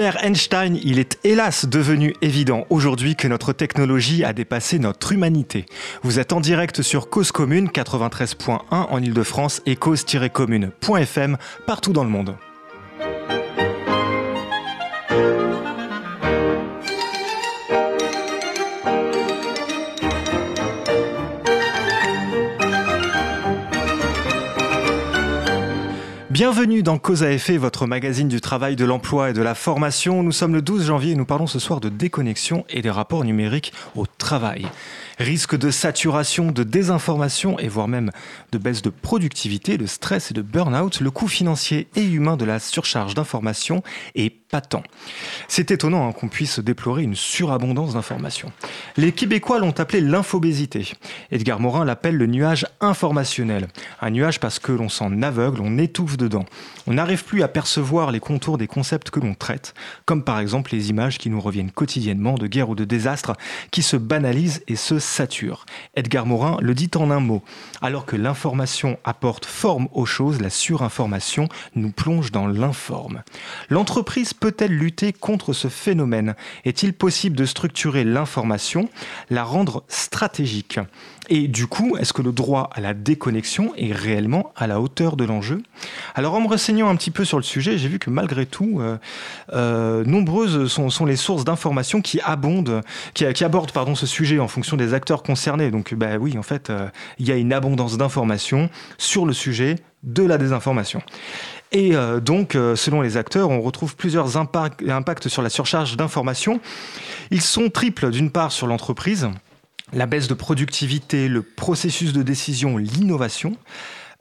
Albert Einstein, il est hélas devenu évident aujourd'hui que notre technologie a dépassé notre humanité. Vous êtes en direct sur Cause Commune 93.1 en Ile-de-France et cause-commune.fm partout dans le monde. Bienvenue dans Cause à effet, votre magazine du travail, de l'emploi et de la formation. Nous sommes le 12 janvier et nous parlons ce soir de déconnexion et des rapports numériques au travail. Risque de saturation, de désinformation et voire même de baisse de productivité, de stress et de burn-out, le coût financier et humain de la surcharge d'informations est patent. C'est étonnant hein, qu'on puisse déplorer une surabondance d'informations. Les Québécois l'ont appelé l'infobésité. Edgar Morin l'appelle le nuage informationnel. Un nuage parce que l'on s'en aveugle, on étouffe dedans. On n'arrive plus à percevoir les contours des concepts que l'on traite, comme par exemple les images qui nous reviennent quotidiennement de guerre ou de désastre, qui se banalisent et se saturent. Edgar Morin le dit en un mot. Alors que l'information apporte forme aux choses, la surinformation nous plonge dans l'informe. L'entreprise peut-elle lutter contre ce phénomène? Est-il possible de structurer l'information, la rendre stratégique? Et du coup, est-ce que le droit à la déconnexion est réellement à la hauteur de l'enjeu? Alors en me renseignant un petit peu sur le sujet, j'ai vu que malgré tout, euh, euh, nombreuses sont, les sources d'informations qui abondent, qui, abordent pardon, ce sujet en fonction des acteurs concernés. Donc bah oui, en fait, euh, il y a une abondance d'informations sur le sujet de la désinformation. Et donc, selon les acteurs, on retrouve plusieurs impacts sur la surcharge d'informations. Ils sont triples, d'une part, sur l'entreprise, la baisse de productivité, le processus de décision, l'innovation.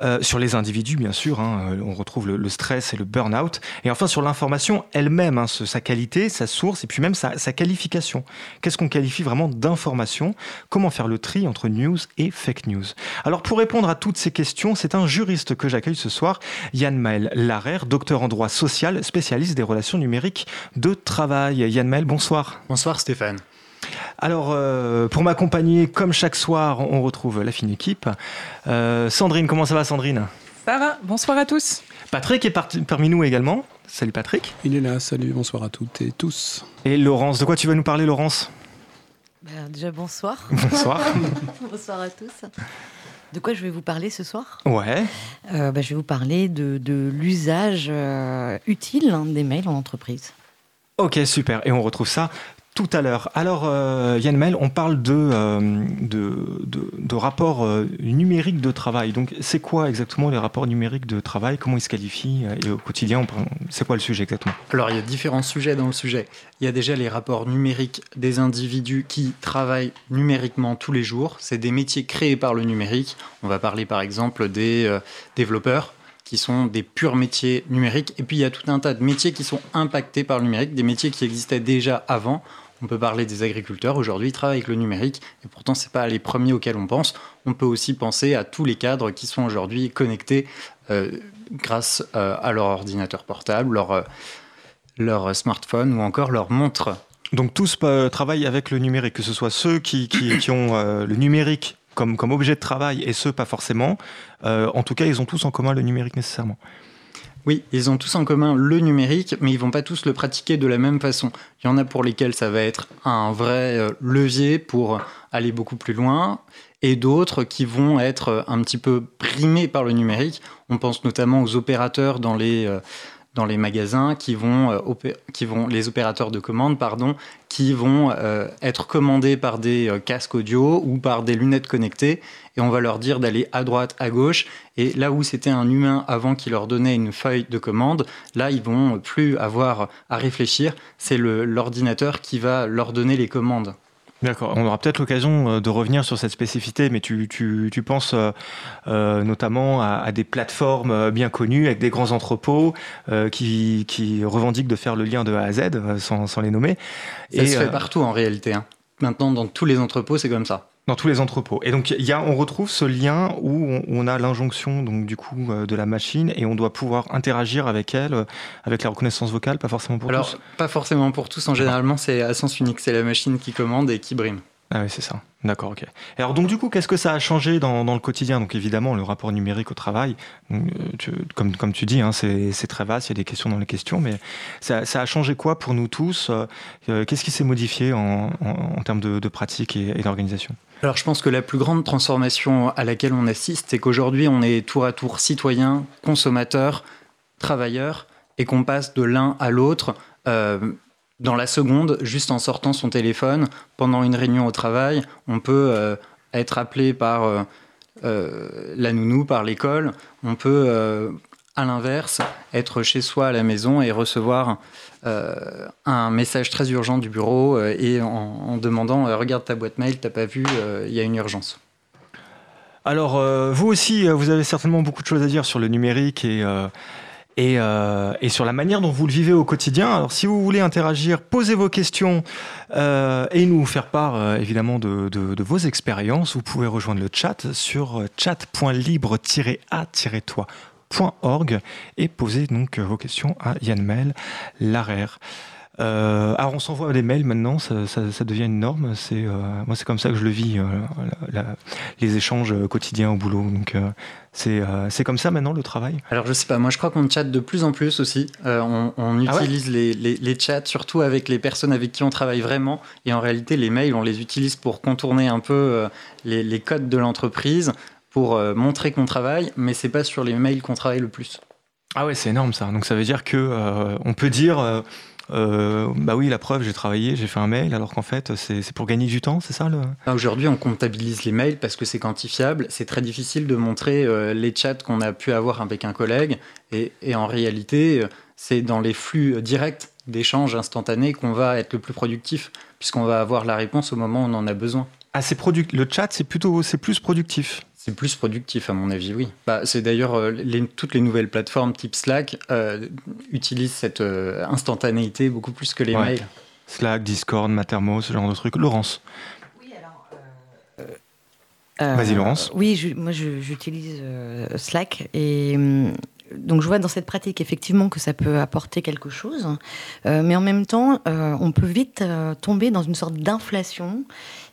Euh, sur les individus, bien sûr, hein, euh, on retrouve le, stress et le burn-out. Et enfin, sur l'information elle-même, hein, sa qualité, sa source, et puis même sa, qualification. Qu'est-ce qu'on qualifie vraiment d'information? Comment faire le tri entre news et fake news? Alors, pour répondre à toutes ces questions, c'est un juriste que j'accueille ce soir, Yann Maël Larère, docteur en droit social, spécialiste des relations numériques de travail. Yann Maël, bonsoir. Bonsoir Stéphane. Alors, euh, pour m'accompagner, comme chaque soir, on retrouve la fine équipe. Euh, Sandrine, comment ça va, Sandrine? Ça va, bonsoir à tous. Patrick est parmi nous également. Salut Patrick. Il est là, salut, bonsoir à toutes et tous. Et Laurence, de quoi tu vas nous parler, Laurence? Ben, Déjà, bonsoir. Bonsoir. bonsoir à tous. De quoi je vais vous parler ce soir? Ouais. Euh, ben, je vais vous parler de, l'usage utile hein, des mails en entreprise. Ok, super. Et on retrouve ça tout à l'heure. Alors, euh, Yann Mel, on parle de, euh, de, rapports euh, numériques de travail. Donc, c'est quoi exactement les rapports numériques de travail? Comment ils se qualifient Et au quotidien, c'est quoi le sujet exactement? Alors, il y a différents sujets dans le sujet. Il y a déjà les rapports numériques des individus qui travaillent numériquement tous les jours. C'est des métiers créés par le numérique. On va parler par exemple des développeurs qui sont des purs métiers numériques. Et puis il y a tout un tas de métiers qui sont impactés par le numérique, des métiers qui existaient déjà avant. On peut parler des agriculteurs. Aujourd'hui, ils travaillent avec le numérique et pourtant, ce pas les premiers auxquels on pense. On peut aussi penser à tous les cadres qui sont aujourd'hui connectés euh, grâce euh, à leur ordinateur portable, leur, euh, leur smartphone ou encore leur montre. Donc tous travaillent avec le numérique, que ce soit ceux qui, qui, ont le numérique comme, comme objet de travail et ceux pas forcément. en tout cas, ils ont tous en commun le numérique nécessairement. Oui, ils ont tous en commun le numérique, mais ils vont pas tous le pratiquer de la même façon. Il y en a pour lesquels ça va être un vrai euh, levier pour aller beaucoup plus loin, et d'autres qui vont être un petit peu primés par le numérique. On pense notamment aux opérateurs dans les euh, les magasins qui vont, euh, qui vont les opérateurs de commande pardon qui vont euh, être commandés par des euh, casques audio ou par des lunettes connectées et on va leur dire d'aller à droite à gauche et là où c'était un humain avant qui leur donnait une feuille de commande là ils vont plus avoir à réfléchir. C'est l'ordinateur qui va leur donner les commandes D'accord. On aura peut-être l'occasion euh, de revenir sur cette spécificité, mais tu, tu, tu penses euh, euh notamment à, à, des plateformes bien connues avec des grands entrepôts euh, qui, qui, revendiquent de faire le lien de A à Z sans, sans les nommer. Ça Et, se fait partout en réalité. Hein. Maintenant, dans tous les entrepôts, c'est comme ça. Dans tous les entrepôts. Et donc, y a, on retrouve ce lien où on, a l'injonction donc du coup euh, de la machine et on doit pouvoir interagir avec elle, euh, avec la reconnaissance vocale, pas forcément pour Alors, tous. Pas forcément pour tous. En généralement, c'est à sens unique. C'est la machine qui commande et qui brime. Ah oui, c'est ça. D'accord, ok. alors donc du coup, qu'est-ce que ça a changé dans, le quotidien? Donc évidemment, le rapport numérique au travail, euh, comme, comme tu dis, hein, c'est très vaste, il y a des questions dans les questions, mais ça, a changé quoi pour nous tous? Euh, Qu'est-ce qui s'est modifié en, termes de, pratique et, d'organisation? Alors je pense que la plus grande transformation à laquelle on assiste, c'est qu'aujourd'hui on est tour à tour citoyen, consommateur, travailleur, et qu'on passe de l'un à l'autre dans la seconde, juste en sortant son téléphone, pendant une réunion au travail, on peut euh, être appelé par euh, euh, la nounou, par l'école. On peut, à l'inverse, être chez soi à la maison et recevoir un message très urgent du bureau et en, demandant Regarde ta boîte mail, t'as pas vu, il y a une urgence. Alors, vous aussi, vous avez certainement beaucoup de choses à dire sur le numérique et euh, et, sur la manière dont vous le vivez au quotidien. Alors si vous voulez interagir, posez vos questions euh, et nous faire part euh, évidemment de, vos expériences, vous pouvez rejoindre le chat sur chat.libre-a-toi.org et poser donc vos questions à Yann Mel, Larère. Euh, alors on s'envoie des mails maintenant, ça, devient une norme. C'est euh, moi c'est comme ça que je le vis, euh, les échanges quotidiens au boulot. Donc c'est comme ça maintenant le travail? Alors je sais pas, moi je crois qu'on chatte de plus en plus aussi. on, ah utilise les, les, chats surtout avec les personnes avec qui on travaille vraiment. Et en réalité les mails on les utilise pour contourner un peu les, les codes de l'entreprise, pour montrer qu'on travaille, mais c'est pas sur les mails qu'on travaille le plus. Ah ouais, c'est énorme ça. Donc ça veut dire que on peut dire euh, bah oui, la preuve, j'ai travaillé, j'ai fait un mail, alors qu'en fait, c'est pour gagner du temps, c'est ça le... Ah, aujourd'hui, on comptabilise les mails parce que c'est quantifiable. C'est très difficile de montrer euh, les chats qu'on a pu avoir avec un collègue. Et, en réalité, euh, c'est dans les flux directs d'échanges instantanés qu'on va être le plus productif, puisqu'on va avoir la réponse au moment où on en a besoin. Ah, c'est le chat, c'est plutôt, c'est plus productif. C'est plus productif à mon avis, oui. Bah, c'est d'ailleurs euh, toutes les nouvelles plateformes type Slack euh, utilisent cette euh, instantanéité beaucoup plus que les mails. Slack, Discord, Matermo, ce genre de trucs. Laurence. Oui, alors. Vas-y, Laurence. Oui, moi j'utilise Slack et hum, donc je vois dans cette pratique effectivement que ça peut apporter quelque chose, mais en même temps, on peut vite tomber dans une sorte d'inflation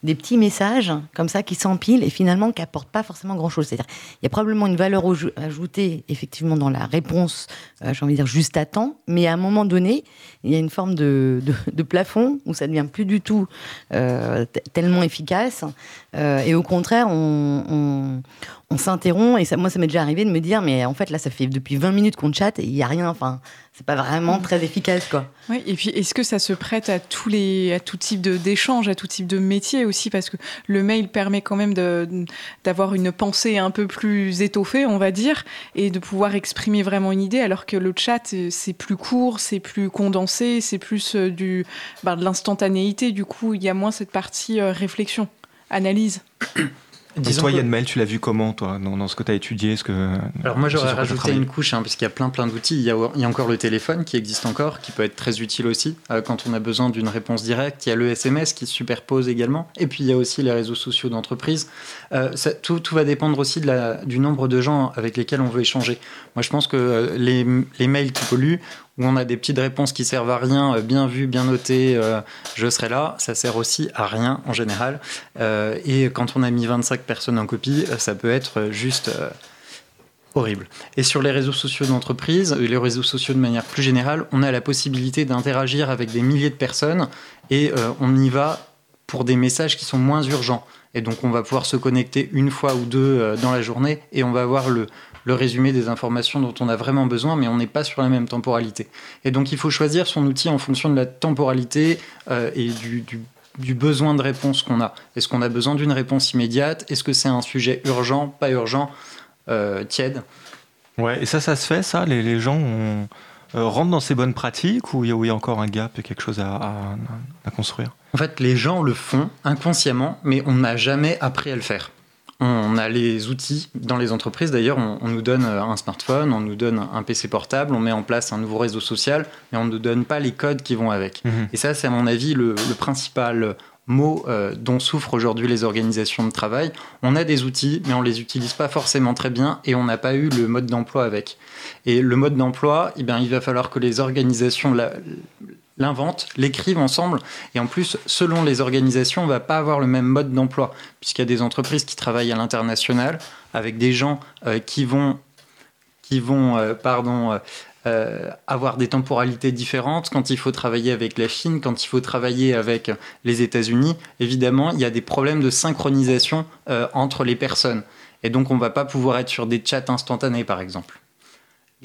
des petits messages comme ça qui s'empilent et finalement qui apportent pas forcément grand-chose. C'est-à-dire, il y a probablement une valeur ajoutée effectivement dans la réponse, euh, j'ai envie de dire juste à temps, mais à un moment donné, il y a une forme de, plafond où ça devient plus du tout euh, tellement efficace. Euh, et au contraire, on, on s'interrompt et ça, moi ça m'est déjà arrivé de me dire mais en fait là ça fait depuis 20 minutes qu'on chatte et il y a rien enfin c'est pas vraiment très efficace quoi. Oui, et puis est-ce que ça se prête à tous les à tout type d'échanges, à tout type de métier aussi? Parce que le mail permet quand même d'avoir une pensée un peu plus étoffée, on va dire et de pouvoir exprimer vraiment une idée alors que le chat c'est plus court, c'est plus condensé, c'est plus euh, du bah, de l'instantanéité du coup, il y a moins cette partie euh, réflexion, analyse. Dis toi, Yann Mel, tu l'as vu comment, toi, dans, ce que tu as étudié ce que, Alors, moi, j'aurais rajouté une couche, hein, parce qu'il y a plein, plein d'outils. Il, y a encore le téléphone qui existe encore, qui peut être très utile aussi euh, quand on a besoin d'une réponse directe. Il y a le SMS qui se superpose également. Et puis, il y a aussi les réseaux sociaux d'entreprise. Euh, tout, tout, va dépendre aussi de la, du nombre de gens avec lesquels on veut échanger. Moi, je pense que euh, les, les mails qui polluent, où on a des petites réponses qui servent à rien, euh, bien vues, bien notées, euh, je serai là, ça sert aussi à rien en général. Euh, et quand on a mis 25 personnes en copie, ça peut être juste horrible. Et sur les réseaux sociaux d'entreprise, les réseaux sociaux de manière plus générale, on a la possibilité d'interagir avec des milliers de personnes et on y va pour des messages qui sont moins urgents. Et donc on va pouvoir se connecter une fois ou deux dans la journée et on va avoir le, le résumé des informations dont on a vraiment besoin, mais on n'est pas sur la même temporalité. Et donc il faut choisir son outil en fonction de la temporalité euh, et du, besoin de réponse qu'on a. Est-ce qu'on a besoin d'une réponse immédiate? Est-ce que c'est un sujet urgent, pas urgent, euh, tiède? Ouais, et ça, ça se fait, ça? Les, gens euh, rentrent dans ces bonnes pratiques ou il y, a encore un gap et quelque chose à, à construire? En fait, les gens le font inconsciemment, mais on n'a jamais appris à le faire. On a les outils dans les entreprises. D'ailleurs, on, nous donne euh, un smartphone, on nous donne un PC portable, on met en place un nouveau réseau social, mais on ne nous donne pas les codes qui vont avec. Mhm. Et ça, c'est à mon avis le, principal mot euh, dont souffrent aujourd'hui les organisations de travail. On a des outils, mais on les utilise pas forcément très bien et on n'a pas eu le mode d'emploi avec. Et le mode d'emploi, eh bien, il va falloir que les organisations l'inventent, l'écrivent ensemble. Et en plus, selon les organisations, on va pas avoir le même mode d'emploi, puisqu'il y a des entreprises qui travaillent à l'international avec des gens euh, qui vont, qui vont euh, pardon, euh, avoir des temporalités différentes. Quand il faut travailler avec la Chine, quand il faut travailler avec les États-Unis, évidemment, il y a des problèmes de synchronisation entre les personnes. Et donc, on va pas pouvoir être sur des chats instantanés, par exemple.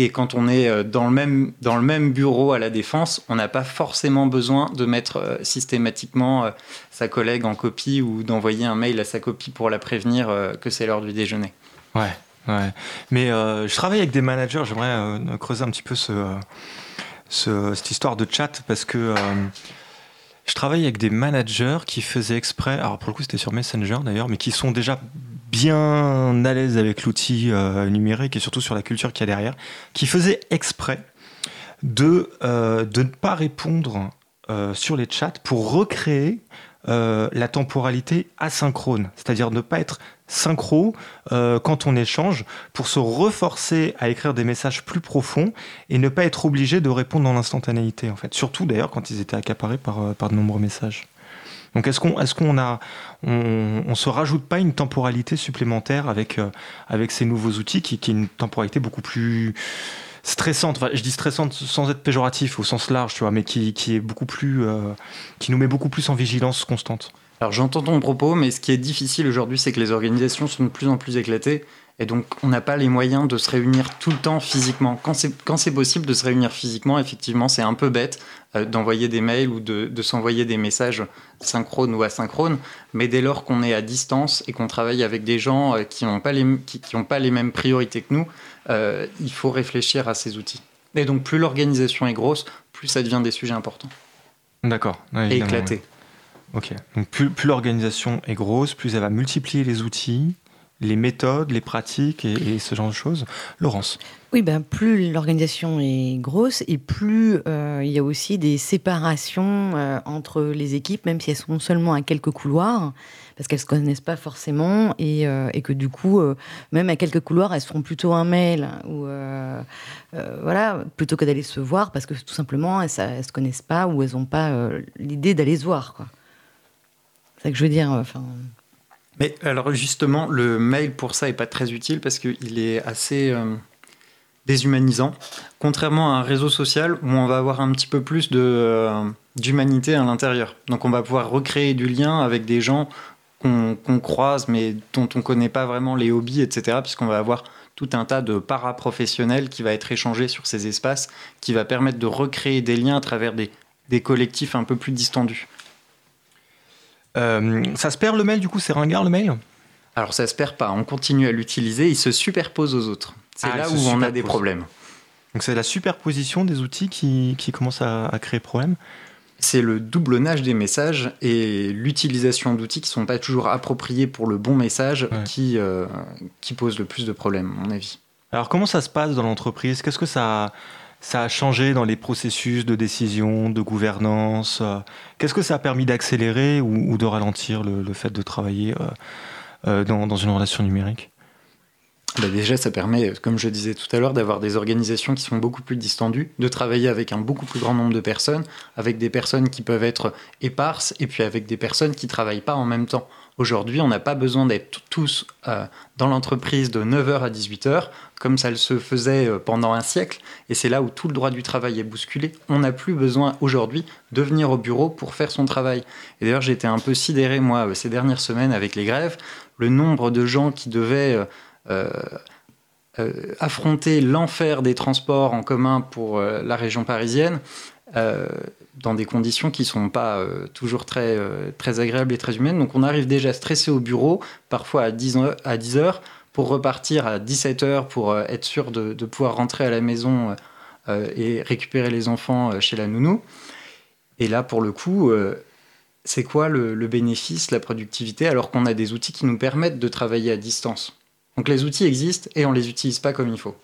Et quand on est euh, dans le même, dans le même bureau à la défense, on n'a pas forcément besoin de mettre euh, systématiquement euh, sa collègue en copie ou d'envoyer un mail à sa copie pour la prévenir que c'est l'heure du déjeuner. Ouais, ouais. Mais je travaille avec des managers, j'aimerais creuser un petit peu ce, cette histoire de chat parce que je travaille avec des managers qui faisaient exprès, alors pour le coup c'était sur Messenger d'ailleurs, mais qui sont déjà bien à l'aise avec l'outil euh, numérique et surtout sur la culture qu'il y a derrière, qui faisait exprès de, euh, de ne pas répondre euh, sur les chats pour recréer la temporalité asynchrone, c'est-à-dire ne pas être synchro quand on échange pour se reforcer à écrire des messages plus profonds et ne pas être obligé de répondre dans l'instantanéité en fait. Surtout d'ailleurs quand ils étaient accaparés par, par de nombreux messages. Donc est-ce qu'on est-ce qu'on a on, se rajoute pas une temporalité supplémentaire avec euh, avec ces nouveaux outils qui, qui est une temporalité beaucoup plus stressante? Enfin, je dis stressante sans être péjoratif au sens large, tu vois, mais qui, qui est beaucoup plus euh, qui nous met beaucoup plus en vigilance constante. Alors j'entends ton propos, mais ce qui est difficile aujourd'hui, c'est que les organisations sont de plus en plus éclatées et donc, on n'a pas les moyens de se réunir tout le temps physiquement. Quand c'est possible de se réunir physiquement, effectivement, c'est un peu bête euh, d'envoyer des mails ou de, s'envoyer des messages synchrones ou asynchrones. Mais dès lors qu'on est à distance et qu'on travaille avec des gens euh, qui n'ont pas, les, qui, pas les mêmes priorités que nous, euh, il faut réfléchir à ces outils. Et donc, plus l'organisation est grosse, plus ça devient des sujets importants. D'accord. et éclatés. Ok. Donc, plus, l'organisation est grosse, plus elle va multiplier les outils les méthodes, les pratiques et, ce genre de choses. Laurence Oui, ben, plus l'organisation est grosse et plus euh, il y a aussi des séparations euh, entre les équipes, même si elles sont seulement à quelques couloirs, parce qu'elles se connaissent pas forcément et, euh, que du coup, même à quelques couloirs, elles se font plutôt un mail ou voilà, plutôt que d'aller se voir, parce que tout simplement, elles ne se connaissent pas ou elles n'ont pas l'idée d'aller se voir. C'est ça que je veux dire. Mais alors justement, le mail pour ça est pas très utile parce qu'il est assez euh, déshumanisant. Contrairement à un réseau social où on va avoir un petit peu plus de, euh, d'humanité à l'intérieur. Donc on va pouvoir recréer du lien avec des gens qu'on, croise mais dont on connaît pas vraiment les hobbies, etc. Puisqu'on va avoir tout un tas de paraprofessionnels qui va être échangé sur ces espaces, qui va permettre de recréer des liens à travers des, des collectifs un peu plus distendus. Euh, ça se perd le mail, du coup, c'est ringard le mail Alors ça se perd pas, on continue à l'utiliser, il se superpose aux autres. C'est ah, là où on a des problèmes. Donc c'est la superposition des outils qui, qui commence à, créer problème c'est le doublonnage des messages et l'utilisation d'outils qui ne sont pas toujours appropriés pour le bon message qui, euh, qui pose le plus de problèmes, à mon avis. Alors comment ça se passe dans l'entreprise? Qu'est-ce que ça, ça a changé dans les processus de décision, de gouvernance euh, Qu'est-ce que ça a permis d'accélérer ou, de ralentir le, fait de travailler euh, euh, dans, une relation numérique? Bah déjà, ça permet, comme je disais tout à l'heure, d'avoir des organisations qui sont beaucoup plus distendues, de travailler avec un beaucoup plus grand nombre de personnes, avec des personnes qui peuvent être éparses, et puis avec des personnes qui ne travaillent pas en même temps. Aujourd'hui, on n'a pas besoin d'être tous dans l'entreprise de 9h à 18h comme ça se faisait euh, pendant un siècle, et c'est là où tout le droit du travail est bousculé. On n'a plus besoin aujourd'hui de venir au bureau pour faire son travail. Et d'ailleurs, j'étais un peu sidéré, moi, euh, ces dernières semaines avec les grèves, le nombre de gens qui devaient euh, affronter l'enfer des transports en commun pour la région parisienne. Dans des conditions qui ne sont pas toujours très, très agréables et très humaines. Donc on arrive déjà stressé au bureau, parfois à 10, à 10 heures, pour repartir à 17h pour euh, être sûr de, pouvoir rentrer à la maison euh, et récupérer les enfants euh, chez la nounou. Et là, pour le coup, c'est quoi le, le, bénéfice, la productivité, alors qu'on a des outils qui nous permettent de travailler à distance? Donc les outils existent et on les utilise pas comme il faut.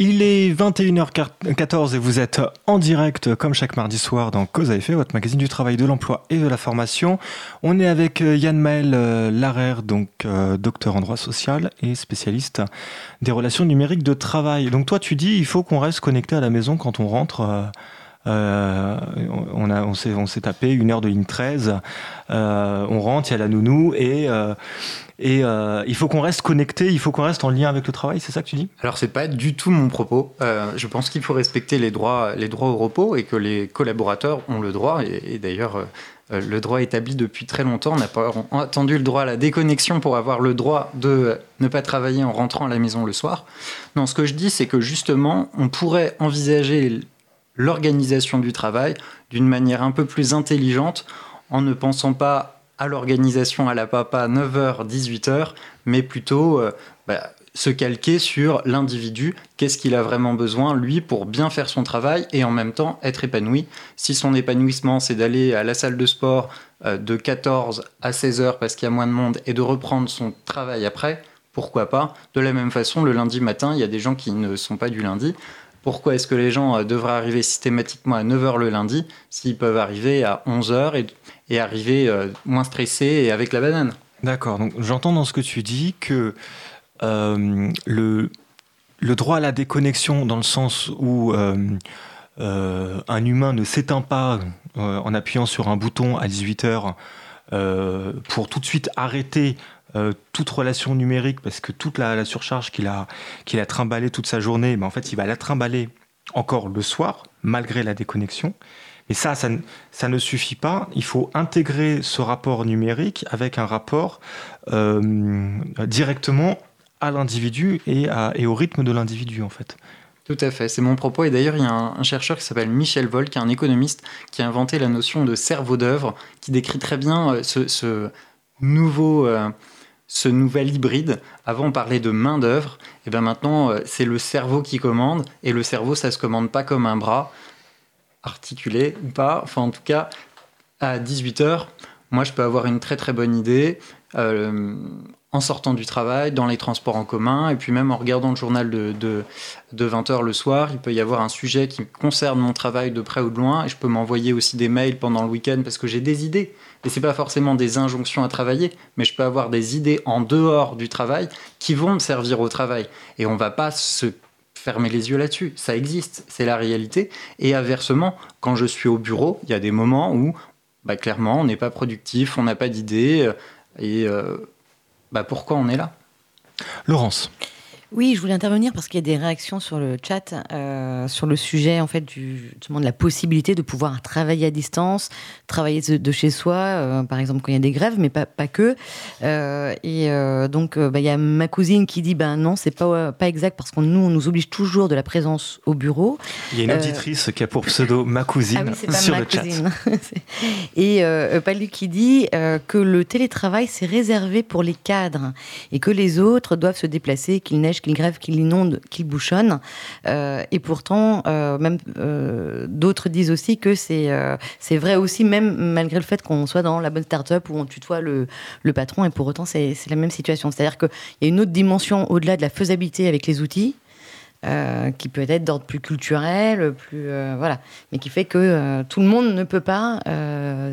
Il est 21h14 et vous êtes en direct comme chaque mardi soir dans Cause à effet, votre magazine du travail, de l'emploi et de la formation. On est avec euh, Yann Maël euh, Larère, donc euh, docteur en droit social et spécialiste des relations numériques de travail. Donc toi tu dis il faut qu'on reste connecté à la maison quand on rentre on, a, on s'est tapé une heure de ligne 13. on rentre, il y a la nounou et et il faut qu'on reste connecté, il faut qu'on reste en lien avec le travail, c'est ça que tu dis? Alors c'est pas du tout mon propos. je pense qu'il faut respecter les droits, les droits au repos et que les collaborateurs ont le droit. Et, et d'ailleurs, euh, le droit établi depuis très longtemps. On n'a pas attendu le droit à la déconnexion pour avoir le droit de ne pas travailler en rentrant à la maison le soir. Non, ce que je dis, c'est que justement, on pourrait envisager l'organisation du travail d'une manière un peu plus intelligente en ne pensant pas à l'organisation à la papa 9h, 18h, mais plutôt euh, bah, se calquer sur l'individu, qu'est-ce qu'il a vraiment besoin, lui, pour bien faire son travail et en même temps être épanoui. Si son épanouissement, c'est d'aller à la salle de sport euh, de 14 à 16 heures parce qu'il y a moins de monde et de reprendre son travail après, pourquoi pas? De la même façon, le lundi matin, il y a des gens qui ne sont pas du lundi. Pourquoi est-ce que les gens euh, devraient arriver systématiquement à 9h le lundi s'ils peuvent arriver à 11h et, et arriver euh, moins stressés et avec la banane? D'accord, donc j'entends dans ce que tu dis que euh, le, droit à la déconnexion dans le sens où un humain ne s'éteint pas en appuyant sur un bouton à 18h pour tout de suite arrêter toute relation numérique parce que toute la, surcharge qu'il a, qu'il a trimballée toute sa journée, mais en fait il va la trimballer encore le soir malgré la déconnexion. Et ça, ça, ça, ne suffit pas. Il faut intégrer ce rapport numérique avec un rapport directement à l'individu et, et au rythme de l'individu en fait. Tout à fait, c'est mon propos. Et d'ailleurs, il y a un, chercheur qui s'appelle Michel Vol, qui est un économiste, qui a inventé la notion de cerveau d'œuvre, qui décrit très bien euh, ce, nouveau, euh, ce nouvel hybride. Avant, on parlait de main d'œuvre. Et bien maintenant, euh, c'est le cerveau qui commande. Et le cerveau, ça se commande pas comme un bras, articulé ou pas. Enfin, en tout cas, à 18 h moi, je peux avoir une très très bonne idée en sortant du travail, dans les transports en commun, et puis même en regardant le journal de, de, 20h le soir, il peut y avoir un sujet qui concerne mon travail de près ou de loin, et je peux m'envoyer aussi des mails pendant le week-end parce que j'ai des idées. Et c'est pas forcément des injonctions à travailler, mais je peux avoir des idées en dehors du travail qui vont me servir au travail. Et on va pas se fermer les yeux là-dessus. Ça existe, c'est la réalité. Et inversement, quand je suis au bureau, il y a des moments où, bah, clairement, on n'est pas productif, on n'a pas d'idées, euh, et euh, bah, pourquoi on est là? Laurence. Oui, je voulais intervenir parce qu'il y a des réactions sur le chat euh, sur le sujet en fait du de la possibilité de pouvoir travailler à distance, travailler de, chez soi, euh, par exemple quand il y a des grèves, mais pas, pas que. Euh, et donc bah, il y a ma cousine qui dit ben non, c'est pas pas exact parce qu'on nous on nous oblige toujours de la présence au bureau. Il y a une auditrice qui a pour pseudo ma cousine ah sur le chat. et Palu qui dit que le télétravail c'est réservé pour les cadres et que les autres doivent se déplacer, qu'il neige qu'il grève, qu'il inonde, qu'il bouchonne. Euh, et pourtant, euh, même euh, d'autres disent aussi que c'est vrai aussi, même malgré le fait qu'on soit dans la bonne start-up où on tutoie le, le patron, et pour autant, c'est la même situation. C'est-à-dire qu'il y a une autre dimension au-delà de la faisabilité avec les outils. qui peut être d'ordre plus culturel, plus voilà, mais qui fait que tout le monde ne peut pas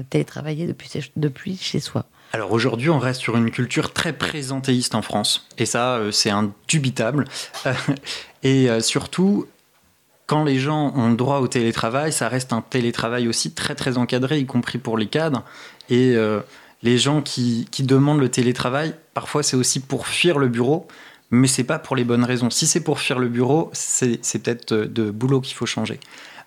télétravailler depuis, depuis chez soi. Alors aujourd'hui, on reste sur une culture très présentéiste en France, et ça, euh, c'est indubitable. et euh, surtout, quand les gens ont droit au télétravail, ça reste un télétravail aussi très très encadré, y compris pour les cadres. Et euh, les gens qui, demandent le télétravail, parfois c'est aussi pour fuir le bureau, mais c'est pas pour les bonnes raisons. Si c'est pour fuir le bureau, c'est peut-être de boulot qu'il faut changer.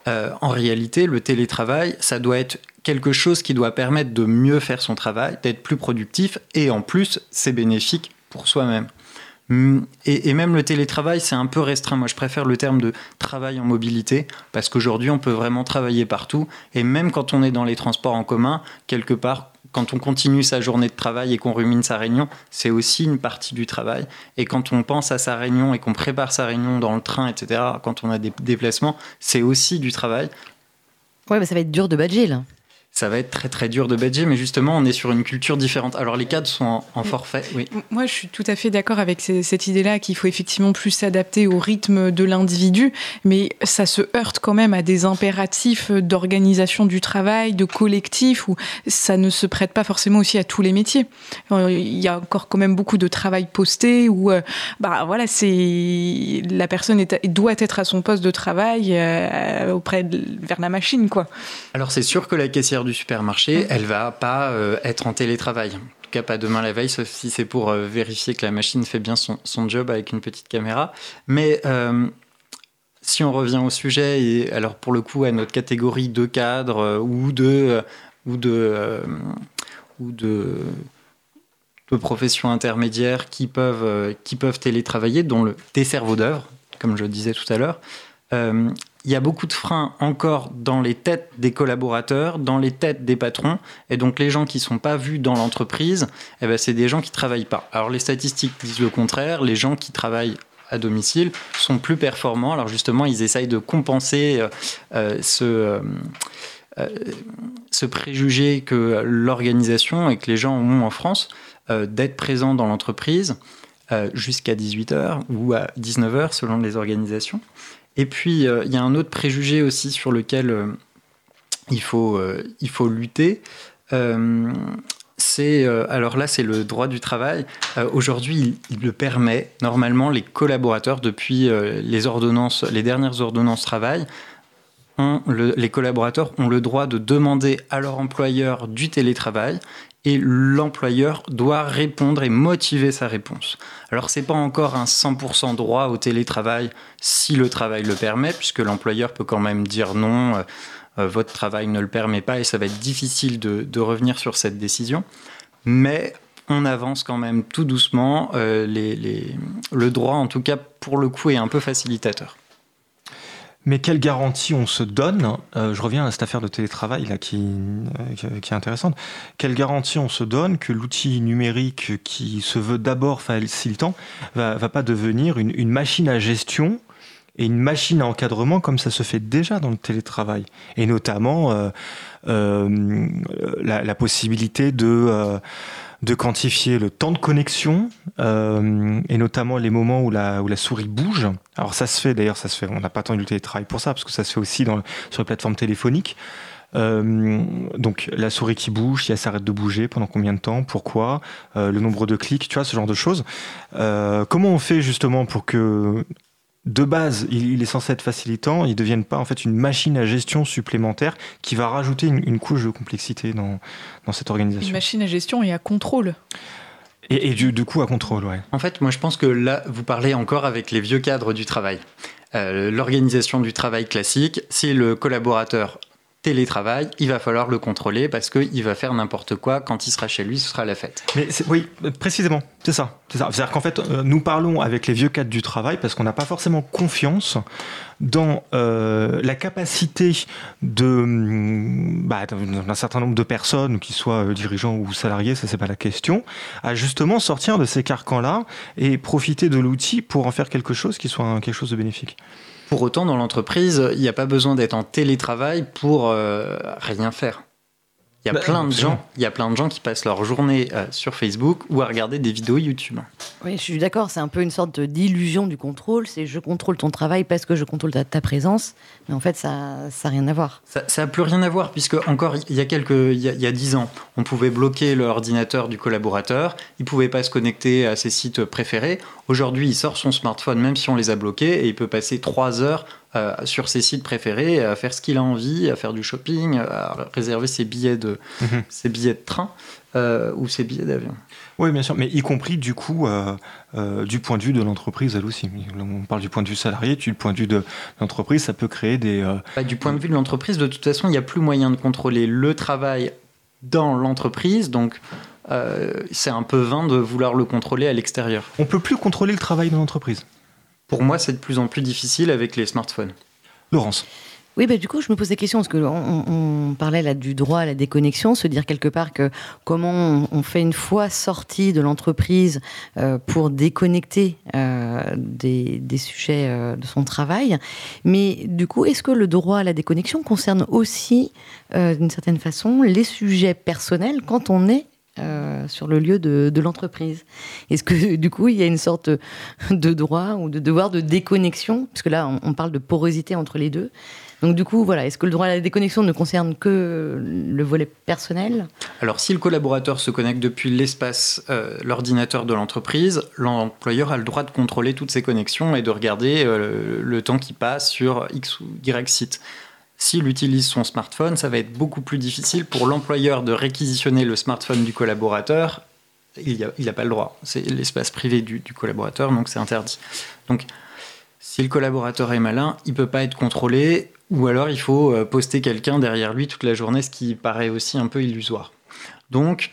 en réalité, le télétravail, ça doit être quelque chose qui doit permettre de mieux faire son travail, d'être plus productif, et en plus, c'est bénéfique pour soi-même. Hum, et, même le télétravail, c'est un peu restreint. Moi, je préfère le terme de travail en mobilité, parce qu'aujourd'hui, on peut vraiment travailler partout. Et même quand on est dans les transports en commun, quelque part, quand on continue sa journée de travail et qu'on rumine sa réunion, c'est aussi une partie du travail. Et quand on pense à sa réunion et qu'on prépare sa réunion dans le train, etc., quand on a des déplacements, c'est aussi du travail. Ouais, mais ça va être dur de badger, là. Ça va être très très dur de badger, mais justement, on est sur une culture différente. Alors les cadres sont en, forfait, oui. Moi, je suis tout à fait d'accord avec cette idée-là qu'il faut effectivement plus s'adapter au rythme de l'individu, mais ça se heurte quand même à des impératifs d'organisation du travail, de collectif, où ça ne se prête pas forcément aussi à tous les métiers. Il y a encore quand même beaucoup de travail posté où, euh, bah voilà, c'est la personne est, doit être à son poste de travail euh, auprès de, vers la machine, quoi. Alors c'est sûr que la caissière du supermarché, mmh. elle va pas euh, être en télétravail. En tout cas, pas demain la veille, sauf si c'est pour euh, vérifier que la machine fait bien son, job avec une petite caméra. Mais euh, si on revient au sujet, et alors pour le coup à notre catégorie de cadres ou de ou de ou de, de professions intermédiaires qui peuvent qui peuvent télétravailler, dont le des cerveaux d'œuvre, comme je disais tout à l'heure il y a beaucoup de freins encore dans les têtes des collaborateurs, dans les têtes des patrons. Et donc les gens qui ne sont pas vus dans l'entreprise, eh ben, c'est des gens qui ne travaillent pas. Alors les statistiques disent le contraire. Les gens qui travaillent à domicile sont plus performants. Alors justement, ils essayent de compenser euh, euh, ce... Euh, ce préjugé que l'organisation et que les gens ont en France d'être présents dans l'entreprise jusqu'à 18h ou à 19h selon les organisations. Et puis, euh, il y a un autre préjugé aussi sur lequel euh, il, faut, euh, il faut lutter. c'est alors là, c'est le droit du travail. Aujourd'hui, il, le permet. Normalement, les collaborateurs, depuis les ordonnances, les dernières ordonnances travail, les collaborateurs ont le droit de demander à leur employeur du télétravail et l'employeur doit répondre et motiver sa réponse. Alors c'est pas encore un 100% droit au télétravail si le travail le permet, puisque l'employeur peut quand même dire non, euh, euh, votre travail ne le permet pas, et ça va être difficile de, revenir sur cette décision. Mais on avance quand même tout doucement. Euh, le droit, en tout cas pour le coup, est un peu facilitateur. Mais quelle garantie on se donne euh, Je reviens à cette affaire de télétravail là, qui, euh, qui est intéressante. Quelle garantie on se donne que l'outil numérique qui se veut d'abord facilitant va, va pas devenir une, une, machine à gestion et une machine à encadrement comme ça se fait déjà dans le télétravail? Et notamment euh, euh la, la, possibilité de de quantifier le temps de connexion euh, et notamment les moments où la, souris bouge. Alors ça se fait d'ailleurs, ça se fait. On n'a pas attendu le télétravail pour ça parce que ça se fait aussi sur les plateformes téléphoniques. Euh, donc la souris qui bouge, si elle s'arrête de bouger, pendant combien de temps, pourquoi, euh, le nombre de clics, tu vois, ce genre de choses. comment on fait justement pour que de base, il, est censé être facilitant, il ne devienne pas en fait une machine à gestion supplémentaire qui va rajouter une, couche de complexité dans, dans, cette organisation. Une machine à gestion et à contrôle. Et, du, coup à contrôle, ouais. En fait, moi je pense que là, vous parlez encore avec les vieux cadres du travail. Euh, l'organisation du travail classique, c'est le collaborateur télétravail, il va falloir le contrôler parce qu'il va faire n'importe quoi. Quand il sera chez lui, ce sera la fête. Mais oui, précisément, c'est ça. C'est à dire qu'en fait, euh, nous parlons avec les vieux cadres du travail parce qu'on n'a pas forcément confiance dans euh, la capacité de mm, bah, d'un certain nombre de personnes, qu'ils soient euh, dirigeants ou salariés, ça c'est pas la question, à justement sortir de ces carcans-là et profiter de l'outil pour en faire quelque chose qui soit quelque chose de bénéfique. Pour autant, dans l'entreprise, il n'y a pas besoin d'être en télétravail pour euh, rien faire. Il y, a bah, plein de gens, il y a plein de gens qui passent leur journée euh, sur Facebook ou à regarder des vidéos YouTube. Oui, je suis d'accord, c'est un peu une sorte d'illusion du contrôle. C'est je contrôle ton travail parce que je contrôle ta, présence. Mais en fait, ça n'a rien à voir. Ça n'a plus rien à voir, puisque encore il y a quelques, il y a, dix ans, on pouvait bloquer l'ordinateur du collaborateur, il ne pouvait pas se connecter à ses sites préférés. Aujourd'hui, il sort son smartphone, même si on les a bloqués, et il peut passer trois heures euh, sur ses sites préférés, à faire ce qu'il a envie, à faire du shopping, à réserver ses billets de, mhm. ses billets de train euh, ou ses billets d'avion. Oui, bien sûr, mais y compris du coup euh, du point de vue de l'entreprise, elle aussi. On parle du point de vue salarié, du point de vue de l'entreprise, ça peut créer des. Bah, du point de vue de l'entreprise, de toute façon, il n'y a plus moyen de contrôler le travail dans l'entreprise, donc. c'est un peu vain de vouloir le contrôler à l'extérieur. On peut plus contrôler le travail dans l'entreprise. Pour moi, c'est de plus en plus difficile avec les smartphones. Laurence Oui, bah, du coup, je me pose des questions, parce qu'on on, parlait là du droit à la déconnexion, se dire quelque part que comment on, fait une fois sorti de l'entreprise euh, pour déconnecter euh, des, des, sujets euh, de son travail. Mais du coup, est-ce que le droit à la déconnexion concerne aussi, d'une certaine façon, les sujets personnels quand on est sur le lieu de, l'entreprise. Est-ce que du coup il y a une sorte de droit ou de devoir de déconnexion, puisque là on, on parle de porosité entre les deux. Donc du coup, voilà, est-ce que le droit à la déconnexion ne concerne que le volet personnel? Alors si le collaborateur se connecte depuis l'espace, euh, l'ordinateur de l'entreprise, l'employeur a le droit de contrôler toutes ses connexions et de regarder euh, le temps qui passe sur X ou Y site. S'il utilise son smartphone, ça va être beaucoup plus difficile pour l'employeur de réquisitionner le smartphone du collaborateur. Il n'a pas le droit. C'est l'espace privé du, collaborateur, donc c'est interdit. Donc, si le collaborateur est malin, il ne peut pas être contrôlé ou alors il faut euh, poster quelqu'un derrière lui toute la journée, ce qui paraît aussi un peu illusoire. Donc,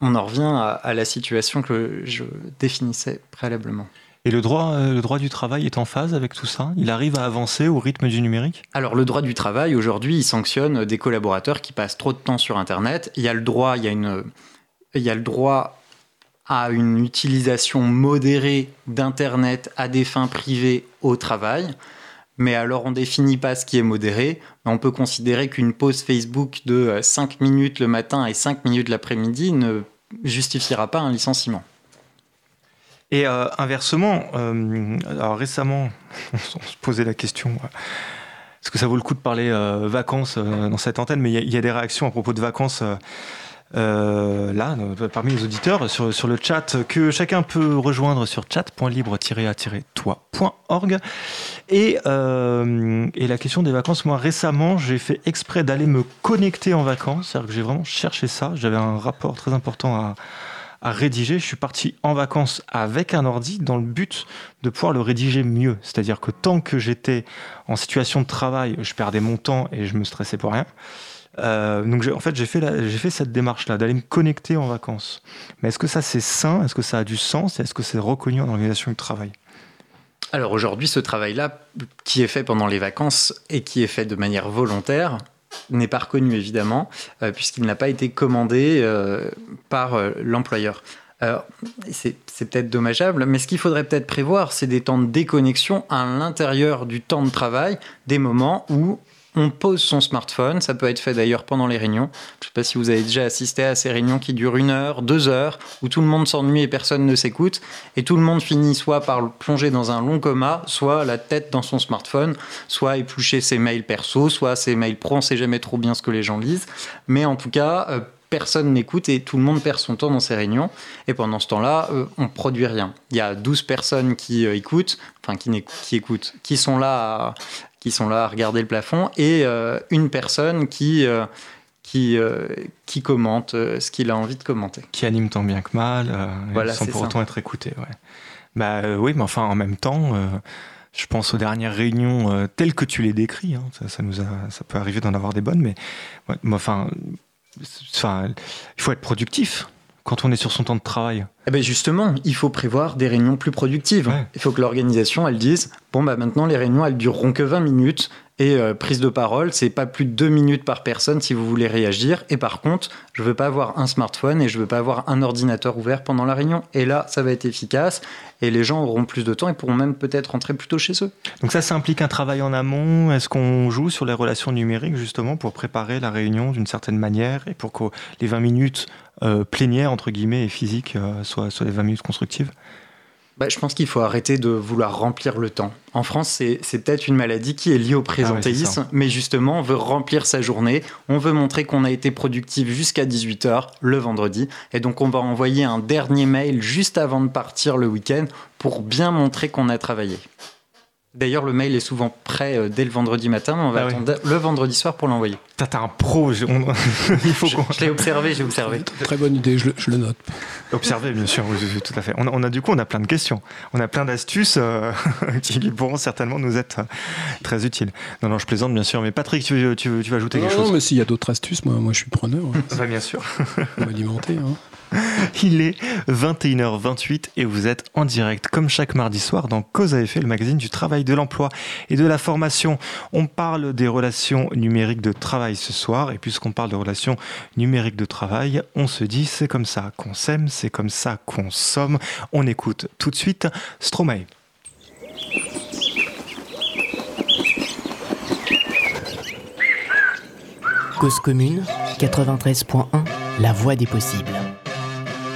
on en revient à, la situation que je définissais préalablement. Et le droit, euh, le droit du travail est en phase avec tout ça? Il arrive à avancer au rythme du numérique? Alors le droit du travail, aujourd'hui, il sanctionne des collaborateurs qui passent trop de temps sur Internet. Il y a le droit, il y a une, il y a le droit à une utilisation modérée d'Internet à des fins privées au travail. Mais alors, on ne définit pas ce qui est modéré. On peut considérer qu'une pause Facebook de 5 euh, minutes le matin et 5 minutes l'après-midi ne justifiera pas un licenciement. Et euh, inversement, euh, alors récemment, on se posait la question est-ce que ça vaut le coup de parler vacances dans cette antenne Mais il y, a des réactions à propos de vacances euh, là, euh, parmi les auditeurs, sur, sur, le chat, que chacun peut rejoindre sur chat.libre-a-toi.org. Et, euh, et la question des vacances, moi récemment, j'ai fait exprès d'aller me connecter en vacances, c'est-à-dire que j'ai vraiment cherché ça. J'avais un rapport très important à, à rédiger. Je suis parti en vacances avec un ordi dans le but de pouvoir le rédiger mieux. C'est-à-dire que tant que j'étais en situation de travail, je perdais mon temps et je me stressais pour rien. Euh, donc en fait, j'ai fait, j'ai fait cette démarche-là, d'aller me connecter en vacances. Mais est-ce que ça c'est sain? Est-ce que ça a du sens? Est-ce que c'est reconnu en organisation du travail? Alors aujourd'hui, ce travail-là, qui est fait pendant les vacances et qui est fait de manière volontaire, n'est pas reconnu évidemment, euh, puisqu'il n'a pas été commandé euh, par l'employeur. C'est peut-être dommageable, mais ce qu'il faudrait peut-être prévoir, c'est des temps de déconnexion à l'intérieur du temps de travail, des moments où on pose son smartphone, ça peut être fait d'ailleurs pendant les réunions. Je ne sais pas si vous avez déjà assisté à ces réunions qui durent une heure, deux heures, où tout le monde s'ennuie et personne ne s'écoute, et tout le monde finit soit par plonger dans un long coma, soit la tête dans son smartphone, soit éplucher ses mails perso, soit ses mails pro, on ne sait jamais trop bien ce que les gens lisent, mais en tout cas, euh, personne n'écoute et tout le monde perd son temps dans ces réunions. Et pendant ce temps-là, euh, on produit rien. Il y a 12 personnes qui euh, écoutent, enfin qui, qui écoutent, qui sont là à, qui sont là à regarder le plafond, et euh, une personne qui, euh, qui, euh, qui commente ce qu'il a envie de commenter. Qui anime tant bien que mal, voilà, sans pour autant être écouté. Ouais. Bah, oui, mais enfin, en même temps, je pense aux dernières réunions telles que tu les décris. Hein, ça, nous a, ça peut arriver d'en avoir des bonnes, mais enfin, enfin, il faut être productif quand on est sur son temps de travail eh ben Justement, il faut prévoir des réunions plus productives. Il faut que l'organisation, elle dise, bon, bah maintenant les réunions, elles dureront que 20 minutes, et euh, prise de parole, c'est pas plus de 2 minutes par personne si vous voulez réagir. Et par contre, je veux pas avoir un smartphone et je veux pas avoir un ordinateur ouvert pendant la réunion. Et là, ça va être efficace, et les gens auront plus de temps et pourront même peut-être rentrer plus tôt chez eux. Donc ça, ça implique un travail en amont. Est-ce qu'on joue sur les relations numériques justement pour préparer la réunion d'une certaine manière et pour que les 20 minutes euh, plénières, entre guillemets, et physiques euh, soient, soient les 20 minutes constructives? Bah, je pense qu'il faut arrêter de vouloir remplir le temps. En France, c'est peut-être une maladie qui est liée au présentéisme, ah mais justement, on veut remplir sa journée, on veut montrer qu'on a été productif jusqu'à 18h le vendredi, et donc on va envoyer un dernier mail juste avant de partir le week-end pour bien montrer qu'on a travaillé. D'ailleurs, le mail est souvent prêt euh, dès le vendredi matin, mais on va ah attendre le vendredi soir pour l'envoyer. T'as un pro, je, il faut je, l'ai observé, j'ai observé. Très bonne idée, je, le note. Observer, bien sûr, tout à fait. On a, du coup, on a plein de questions, on a plein d'astuces euh, qui pourront certainement nous être euh, très utiles. Non, non, je plaisante, bien sûr, mais Patrick, tu, tu, vas ajouter quelque chose? Non, mais s'il y a d'autres astuces, moi, moi, je suis preneur. Hein. bien sûr. On va alimenter. Hein. Il est 21h28 et vous êtes en direct, comme chaque mardi soir, dans Cause à effet, le magazine du travail de l'emploi et de la formation. On parle des relations numériques de travail ce soir et puisqu'on parle de relations numériques de travail, on se dit c'est comme ça qu'on s'aime, c'est comme ça qu'on somme. On écoute tout de suite Stromae. Cause commune 93.1 La voix des possibles.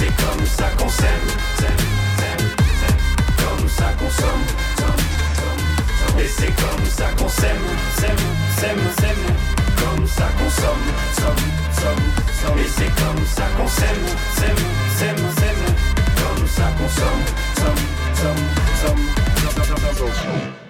c'est comme ça qu'on s'aime, comme ça qu'on somme. Et c'est comme ça qu'on s'aime, s'aime, s'aime, s'aime, comme ça qu'on somme, somme, somme. Et c'est comme ça qu'on s'aime, s'aime, s'aime, s'aime, comme ça qu'on somme, somme, somme, somme.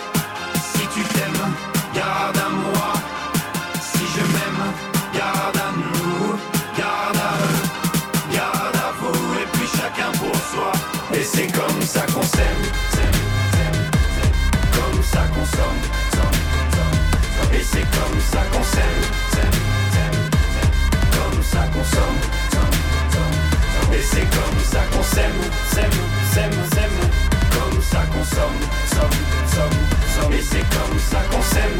Comme ça qu'on somme. Et c'est comme ça qu'on s'aime, comme ça qu'on somme. Et c'est comme ça qu'on s'aime, comme ça qu'on. Et c'est comme ça qu'on s'aime,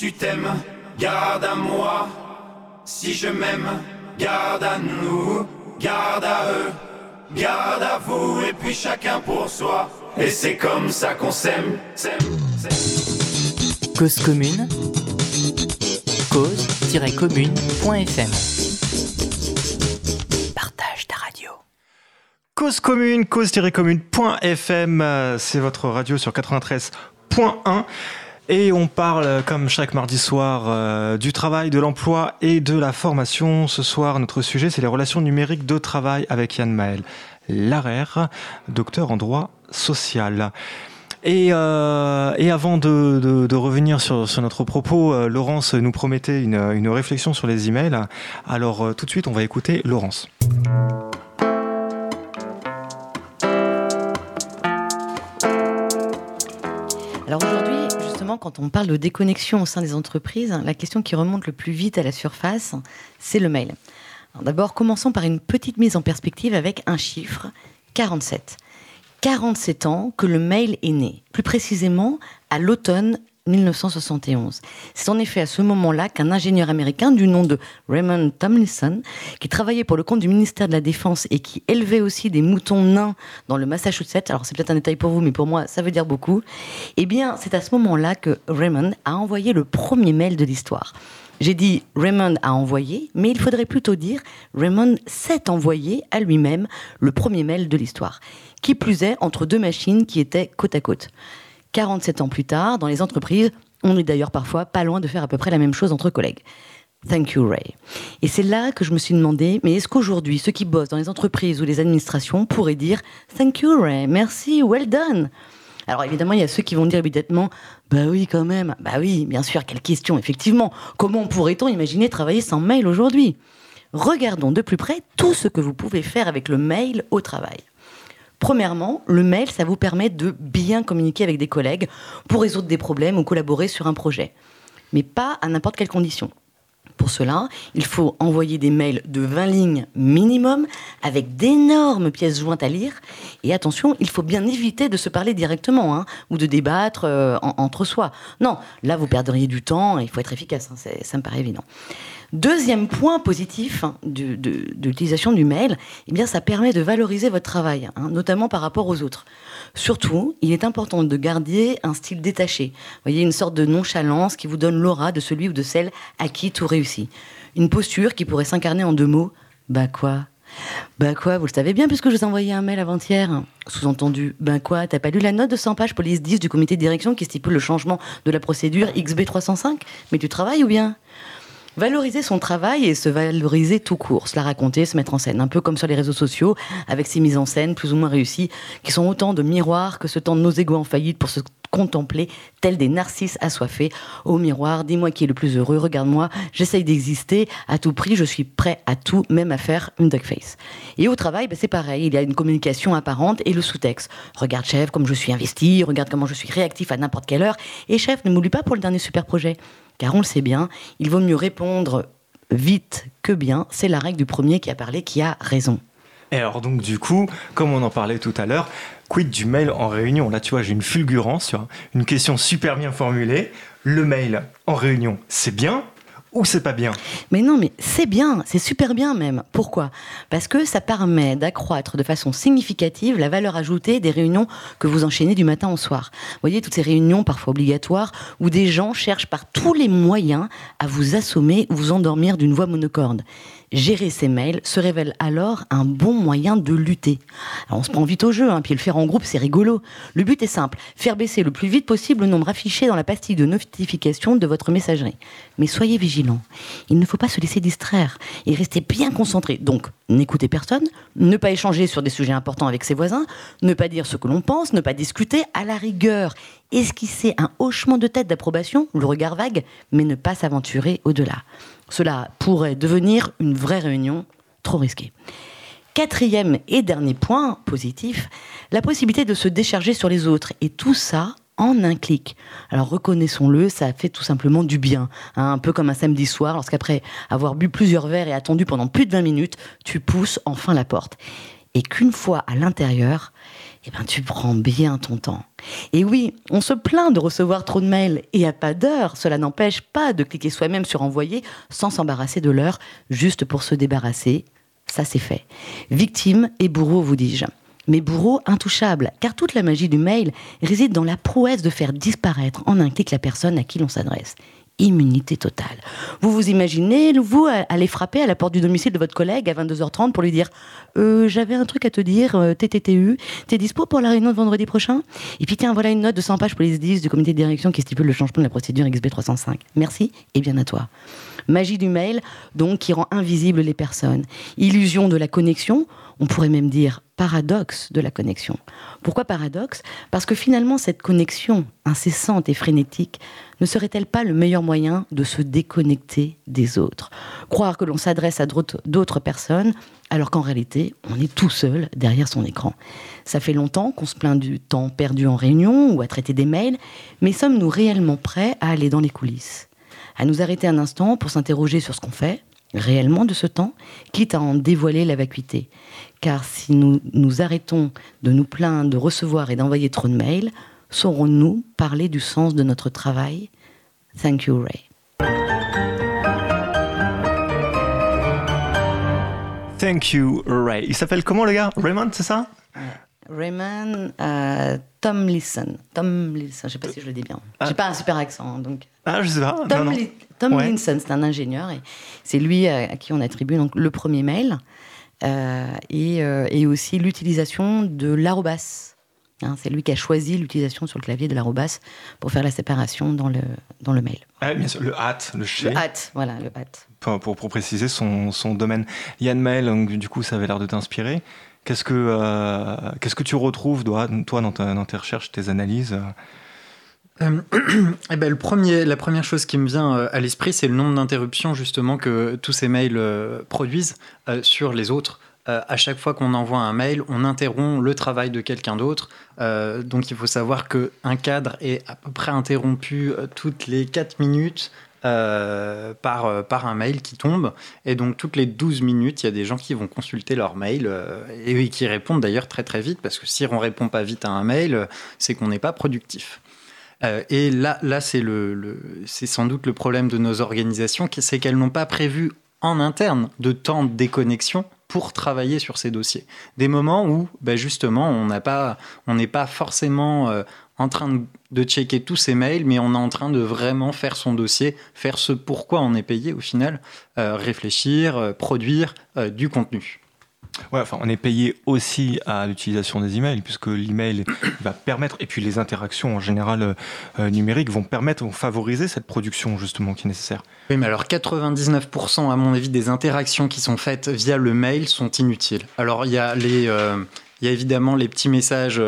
Tu t'aimes, garde à moi. Si je m'aime, garde à nous, garde à eux, garde à vous, et puis chacun pour soi. Et c'est comme ça qu'on s'aime, s'aime, s'aime. Cause commune cause-commune.fm Partage ta radio. Cause commune, cause-commune.fm, euh, c'est votre radio sur 93.1. Et on parle, comme chaque mardi soir, euh, du travail, de l'emploi et de la formation. Ce soir, notre sujet, c'est les relations numériques de travail avec Yann Maël Larère, docteur en droit social. Et, euh, avant de, revenir sur, notre propos, euh, Laurence nous promettait une, réflexion sur les emails. Alors tout de suite, on va écouter Laurence. Quand on parle de déconnexion au sein des entreprises, la question qui remonte le plus vite à la surface, c'est le mail. D'abord, commençons par une petite mise en perspective avec un chiffre, 47. 47 ans que le mail est né, plus précisément à l'automne 1971. C'est en effet à ce moment-là qu'un ingénieur américain du nom de Raymond Tomlinson, qui travaillait pour le compte du ministère de la Défense et qui élevait aussi des moutons nains dans le Massachusetts, alors c'est peut-être un détail pour vous, mais pour moi ça veut dire beaucoup, eh bien c'est à ce moment-là que Raymond a envoyé le premier mail de l'histoire. J'ai dit Raymond a envoyé, mais il faudrait plutôt dire Raymond s'est envoyé à lui-même le premier mail de l'histoire. Qui plus est, entre deux machines qui étaient côte à côte. 47 ans plus tard, dans les entreprises, on est d'ailleurs parfois pas loin de faire à peu près la même chose entre collègues. Thank you, Ray. Et c'est là que je me suis demandé, mais est-ce qu'aujourd'hui, ceux qui bossent dans les entreprises ou les administrations pourraient dire Thank you, Ray, merci, well done alors évidemment, il y a ceux qui vont dire évidemment, bah oui quand même, bah oui, bien sûr, quelle question, effectivement. Comment pourrait-on imaginer travailler sans mail aujourd'hui? Regardons de plus près tout ce que vous pouvez faire avec le mail au travail. Premièrement, le mail, ça vous permet de bien communiquer avec des collègues pour résoudre des problèmes ou collaborer sur un projet. Mais pas à n'importe quelle condition. Pour cela, il faut envoyer des mails de 20 lignes minimum avec d'énormes pièces jointes à lire. Et attention, il faut bien éviter de se parler directement hein, ou de débattre euh, entre soi. Non, là vous perdriez du temps il faut être efficace, hein, ça me paraît évident. Deuxième point positif hein, de, l'utilisation du mail, eh bien, ça permet de valoriser votre travail, hein, notamment par rapport aux autres. Surtout, il est important de garder un style détaché. Vous voyez, une sorte de nonchalance qui vous donne l'aura de celui ou de celle à qui tout réussit. Une posture qui pourrait s'incarner en deux mots. Bah quoi bah quoi, vous le savez bien puisque je vous ai envoyé un mail avant-hier. Sous-entendu, ben quoi, t'as pas lu la note de 100 pages police 10 du comité de direction qui stipule le changement de la procédure XB 305 Mais tu travailles ou bien? Valoriser son travail et se valoriser tout court, se la raconter, se mettre en scène, un peu comme sur les réseaux sociaux, avec ces mises en scène plus ou moins réussies, qui sont autant de miroirs que se tendent nos égaux en faillite pour se contempler, tels des narcisses assoiffés. Au miroir, dis-moi qui est le plus heureux, regarde-moi, j'essaye d'exister, à tout prix, je suis prêt à tout, même à faire une duck face. Et au travail, ben, c'est pareil, il y a une communication apparente et le sous-texte. Regarde chef, comme je suis investi, regarde comment je suis réactif à n'importe quelle heure, et chef, ne m'oublie pas pour le dernier super projet. Car on le sait bien, il vaut mieux répondre vite que bien. C'est la règle du premier qui a parlé qui a raison. Et alors donc du coup, comme on en parlait tout à l'heure, quid du mail en réunion? Là tu vois, j'ai une fulgurance, une question super bien formulée. Le mail en réunion, c'est bien ou c'est pas bien Mais non, mais c'est bien, c'est super bien même. Pourquoi? Parce que ça permet d'accroître de façon significative la valeur ajoutée des réunions que vous enchaînez du matin au soir. Vous voyez, toutes ces réunions parfois obligatoires où des gens cherchent par tous les moyens à vous assommer ou vous endormir d'une voix monocorde. Gérer ces mails se révèle alors un bon moyen de lutter. on se prend vite au jeu, hein, puis le faire en groupe, c'est rigolo. Le but est simple, faire baisser le plus vite possible le nombre affiché dans la pastille de notification de votre messagerie. Mais soyez vigilants, il ne faut pas se laisser distraire et rester bien concentré. Donc, n'écoutez personne, ne pas échanger sur des sujets importants avec ses voisins, ne pas dire ce que l'on pense, ne pas discuter, à la rigueur, esquisser un hochement de tête d'approbation, le regard vague, mais ne pas s'aventurer au-delà. Cela pourrait devenir une vraie réunion trop risquée. Quatrième et dernier point positif, la possibilité de se décharger sur les autres. Et tout ça en un clic. Alors reconnaissons-le, ça fait tout simplement du bien. Hein, un peu comme un samedi soir, lorsqu'après avoir bu plusieurs verres et attendu pendant plus de 20 minutes, tu pousses enfin la porte. Et qu'une fois à l'intérieur, eh ben, tu prends bien ton temps. Et oui, on se plaint de recevoir trop de mails et à pas d'heure. Cela n'empêche pas de cliquer soi-même sur envoyer sans s'embarrasser de l'heure, juste pour se débarrasser. Ça, c'est fait. Victime et bourreau, vous dis-je. Mais bourreau intouchable, car toute la magie du mail réside dans la prouesse de faire disparaître en un clic la personne à qui l'on s'adresse immunité totale. Vous vous imaginez, vous, aller frapper à la porte du domicile de votre collègue à 22h30 pour lui dire euh, J'avais un truc à te dire, euh, TTTU, t'es dispo pour la réunion de vendredi prochain? Et puis tiens, voilà une note de 100 pages pour les 10 du comité de direction qui stipule le changement de la procédure XB 305. Merci et bien à toi. Magie du mail, donc, qui rend invisibles les personnes. Illusion de la connexion, on pourrait même dire paradoxe de la connexion. Pourquoi paradoxe? Parce que finalement, cette connexion incessante et frénétique ne serait-elle pas le meilleur moyen de se déconnecter des autres? Croire que l'on s'adresse à d'autres personnes alors qu'en réalité, on est tout seul derrière son écran. Ça fait longtemps qu'on se plaint du temps perdu en réunion ou à traiter des mails, mais sommes-nous réellement prêts à aller dans les coulisses? À nous arrêter un instant pour s'interroger sur ce qu'on fait réellement de ce temps, quitte à en dévoiler la vacuité car si nous nous arrêtons de nous plaindre de recevoir et d'envoyer trop de mails, saurons-nous parler du sens de notre travail? Thank you, Ray. Thank you, Ray. Il s'appelle comment le gars? Raymond, c'est ça? Raymond euh, Tom Lisson. Tom je sais pas si je le dis bien. Ah. J'ai pas un super accent, donc. Ah, je sais pas. Tom, non, non. Li- Tom Ouais. C'est un ingénieur et c'est lui à, à qui on attribue donc, le premier mail euh, et, euh, et aussi l'utilisation de l'arrobas. Hein, c'est lui qui a choisi l'utilisation sur le clavier de l'arrobas pour faire la séparation dans le, dans le mail. Ah, bien sûr, le at, le chez, Le at, voilà, le at. pour, pour, pour préciser son, son domaine. Yann Mail, donc, du coup, ça avait l'air de t'inspirer. Qu'est-ce que, euh, qu'est-ce que tu retrouves, toi, toi dans, ta- dans tes recherches, tes analyses Euh, eh ben, le premier, la première chose qui me vient euh, à l'esprit, c'est le nombre d'interruptions justement que tous ces mails euh, produisent sur les autres. Euh, à chaque fois qu'on envoie un mail, on interrompt le travail de quelqu'un d'autre. Donc il faut savoir qu'un cadre est à peu près interrompu toutes les 4 minutes par, par un mail qui tombe. Et donc toutes les 12 minutes, il y a des gens qui vont consulter leur mail euh, et qui répondent d'ailleurs très très vite, parce que si on répond pas vite à un mail, c'est qu'on n'est pas productif. Euh, et là, là c'est le, le- c'est sans doute le problème de nos organisations, c'est qu'elles n'ont pas prévu en interne de temps de déconnexion pour travailler sur ces dossiers. Des moments où, ben justement, on n'a pas, n'est pas forcément euh, en train de, checker tous ces mails, mais on est en train de vraiment faire son dossier, faire ce pourquoi on est payé au final, euh, réfléchir, produire du contenu. Ouais, enfin, on est payé aussi à l'utilisation des emails, puisque l'email va permettre, et puis les interactions en général euh, euh, numériques vont permettre, vont favoriser cette production justement qui est nécessaire. Oui, mais alors 99% à mon avis des interactions qui sont faites via le mail sont inutiles. Alors il y a les, euh, y a évidemment les petits messages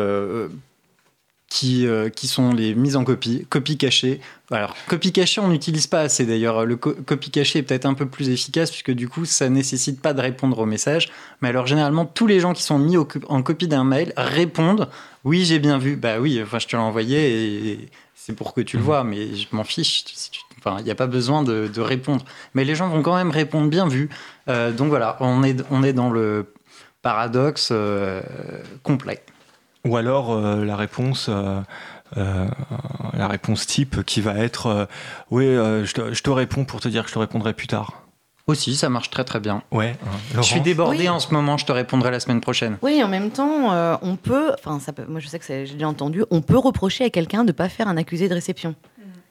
qui, euh, qui sont les mises en copie, copie cachée. Alors copie cachée on n'utilise pas assez d'ailleurs. Le co- copie cachée est peut-être un peu plus efficace puisque du coup ça nécessite pas de répondre au message. Mais alors généralement tous les gens qui sont mis en copie d'un mail répondent oui j'ai bien vu. Bah oui, enfin je te l'ai envoyé et c'est pour que tu le vois, mais je m'en fiche. Enfin, il n'y a pas besoin de, de répondre. Mais les gens vont quand même répondre bien vu. Euh, donc voilà, on est, on est dans le paradoxe euh, complet. Ou alors euh, la réponse. euh, euh, la réponse type qui va être euh, oui euh, je, te, je te réponds pour te dire que je te répondrai plus tard Aussi, ça marche très très bien. ouais hein. Je suis débordé Oui. en ce moment, je te répondrai la semaine prochaine. Oui, en même temps, euh, on peut, enfin, ça peut, moi je sais que c'est- j'ai déjà entendu, on peut reprocher à quelqu'un de ne pas faire un accusé de réception.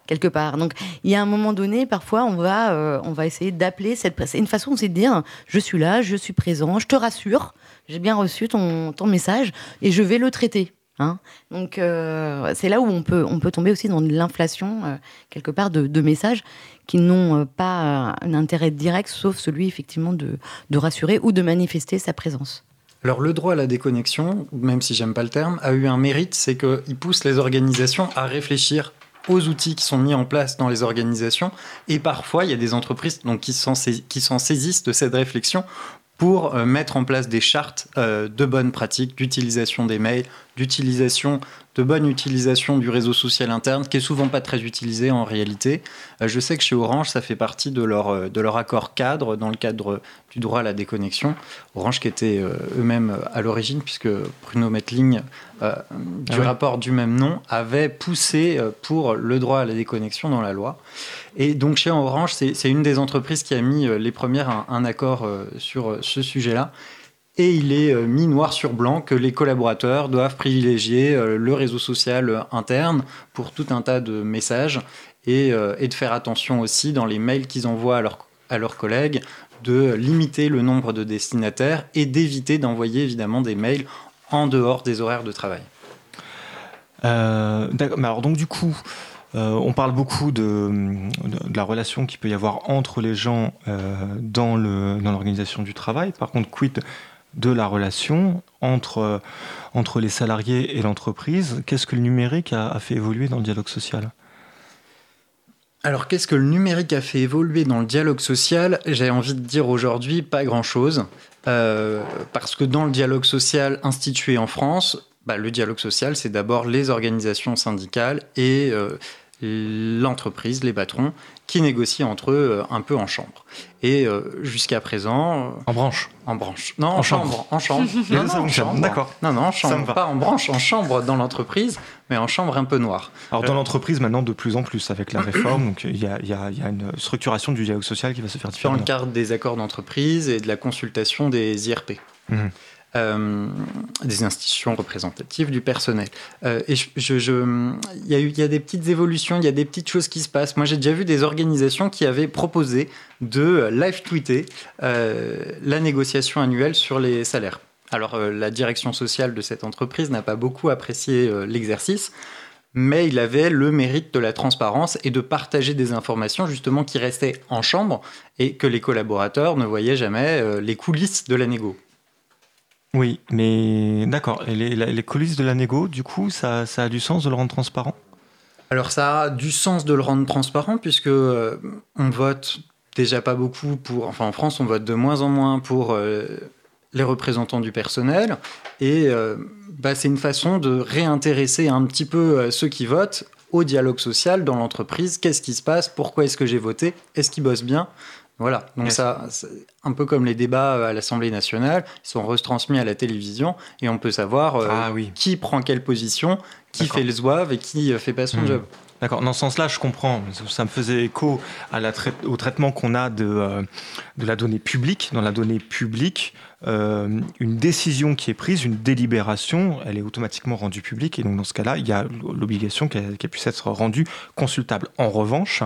Quelque part. Donc, il y a un moment donné, parfois, on va, euh, on va essayer d'appeler cette. C'est une façon aussi de dire je suis là, je suis présent, je te rassure, j'ai bien reçu ton, ton message et je vais le traiter. hein. Donc, euh, c'est là où on peut, on peut tomber aussi dans l'inflation, euh, quelque part, de, de messages qui n'ont euh, pas un intérêt direct, sauf celui, effectivement, de, de rassurer ou de manifester sa présence. Alors le droit à la déconnexion, même si j'aime pas le terme, a eu un mérite, c'est qu'il pousse les organisations à réfléchir aux outils qui sont mis en place dans les organisations. Et parfois, il y a des entreprises donc, qui s'en saisissent de cette réflexion pour euh, mettre en place des chartes euh, de bonnes pratiques d'utilisation des mails, d'utilisation, de bonne utilisation du réseau social interne, qui est souvent pas très utilisé en réalité. Euh, je sais que chez Orange, ça fait partie de leur, euh, de leur accord cadre, dans le cadre du droit à la déconnexion. Orange qui était euh, eux-mêmes à l'origine, puisque Bruno Metling, euh, du Ah rapport du même nom, avait poussé pour le droit à la déconnexion dans la loi. Et donc chez Orange, c'est une des entreprises qui a mis les premières un, un accord sur ce sujet-là. Et il est euh, mis noir sur blanc que les collaborateurs doivent privilégier euh, le réseau social euh, interne pour tout un tas de messages et, de faire attention aussi dans les mails qu'ils envoient à leurs, à leurs collègues de limiter le nombre de destinataires et d'éviter d'envoyer évidemment des mails en dehors des horaires de travail. Euh, alors donc du coup, on parle beaucoup de, de- la relation qu'il peut y avoir entre les gens dans l'organisation du travail. Par contre, quid de la relation entre euh, entre les salariés et l'entreprise Qu'est-ce que le numérique a, fait évoluer dans le dialogue social? Alors, qu'est-ce que le numérique a fait évoluer dans le dialogue social? J'ai envie de dire aujourd'hui pas grand-chose. Euh, parce que dans le dialogue social institué en France, bah, le dialogue social, c'est d'abord les organisations syndicales et euh, l'entreprise, les patrons, qui négocient entre eux un peu en chambre. Et jusqu'à présent... En branche En branche. Non, en, chambre. En chambre. non, non, en chambre. D'accord. Non, non, en chambre. Pas en branche, en chambre dans l'entreprise, mais en chambre un peu noire. Alors dans l'entreprise, maintenant, de plus en plus, avec la réforme, donc il y a, une structuration du dialogue social qui va se faire différemment. Dans le cadre des accords d'entreprise et de la consultation des IRP. Mmh. Euh, des institutions représentatives du personnel. Euh, et y a des petites évolutions, il y a des petites choses qui se passent. Moi, j'ai déjà vu des organisations qui avaient proposé de live-tweeter euh, la négociation annuelle sur les salaires. Alors, la direction sociale de cette entreprise n'a pas beaucoup apprécié l'exercice, mais il avait le mérite de la transparence et de partager des informations justement qui restaient en chambre et que les collaborateurs ne voyaient jamais les coulisses de la négo. Oui, mais d'accord. Les, coulisses de la négo, du coup, ça, a du sens de le rendre transparent? Alors ça a du sens de le rendre transparent puisque euh, on vote déjà pas beaucoup pour... Enfin en France, on vote de moins en moins pour euh, les représentants du personnel. Et euh, bah, c'est une façon de réintéresser un petit peu ceux qui votent au dialogue social dans l'entreprise. Qu'est-ce qui se passe? Pourquoi est-ce que j'ai voté? Est-ce qu'ils bossent bien? Voilà, donc ça, un peu comme les débats euh, à l'Assemblée nationale, ils sont retransmis à la télévision et on peut savoir euh, ah qui prend quelle position, qui fait le zouave et qui euh, fait pas son hmm. job. D'accord, dans ce sens-là, je comprends. Ça me faisait écho à la au traitement qu'on a de, de la donnée publique. Dans la donnée publique, une décision qui est prise, une délibération, elle est automatiquement rendue publique. Et donc, dans ce cas-là, il y a l'obligation qu'elle puisse être rendue consultable. En revanche,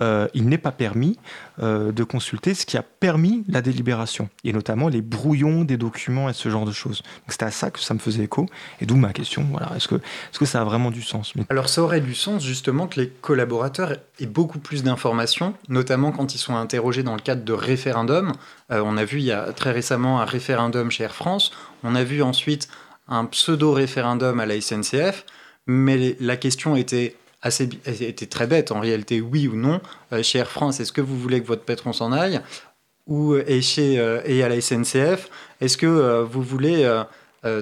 euh, il n'est pas permis euh, de consulter ce qui a permis la délibération, et notamment les brouillons des documents et ce genre de choses. C'était à ça que ça me faisait écho, et d'où ma question, voilà, est-ce que, est que ça a vraiment du sens? Alors ça aurait du sens justement que les collaborateurs aient beaucoup plus d'informations, notamment quand ils sont interrogés dans le cadre de référendums. Euh, on a vu il y a très récemment un référendum chez Air France, on a vu ensuite un pseudo-référendum à la SNCF, mais la question était était très bête en réalité, oui ou non. Euh, chez Air France, est-ce que vous voulez que votre patron s'en aille? Ou, et, chez, euh, et à la SNCF, est-ce que euh, vous voulez